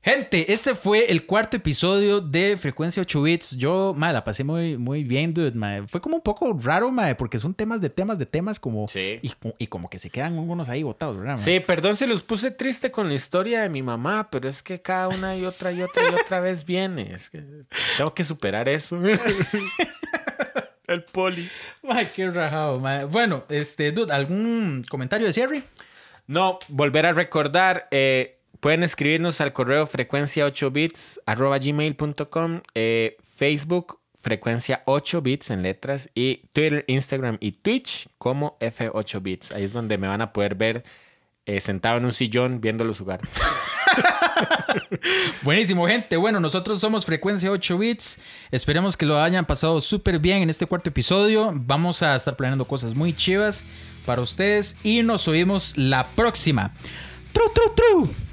Gente, este fue el cuarto episodio de Frecuencia 8 Bits. Yo, mae, la pasé muy, muy bien, dude, mae. Fue como un poco raro, mae, porque son temas de temas de temas como... Sí. Y, y como que se quedan algunos ahí botados, ¿verdad? mae? Sí, perdón si los puse triste con la historia de mi mamá, pero es que cada una y otra y otra y otra vez viene. Es que tengo que superar eso. El poli. Ay, qué rajado, mae. Bueno, este, dude, ¿algún comentario de cierre? No, volver a recordar, eh, pueden escribirnos al correo frecuencia 8 bits arroba gmail.com, eh, Facebook frecuencia 8 bits en letras y Twitter, Instagram y Twitch como F8 bits. Ahí es donde me van a poder ver eh, sentado en un sillón viéndolos jugar. Buenísimo, gente. Bueno, nosotros somos Frecuencia 8 Bits. Esperemos que lo hayan pasado súper bien en este cuarto episodio. Vamos a estar planeando cosas muy chivas para ustedes y nos oímos la próxima. ¡Tru, tru, tru!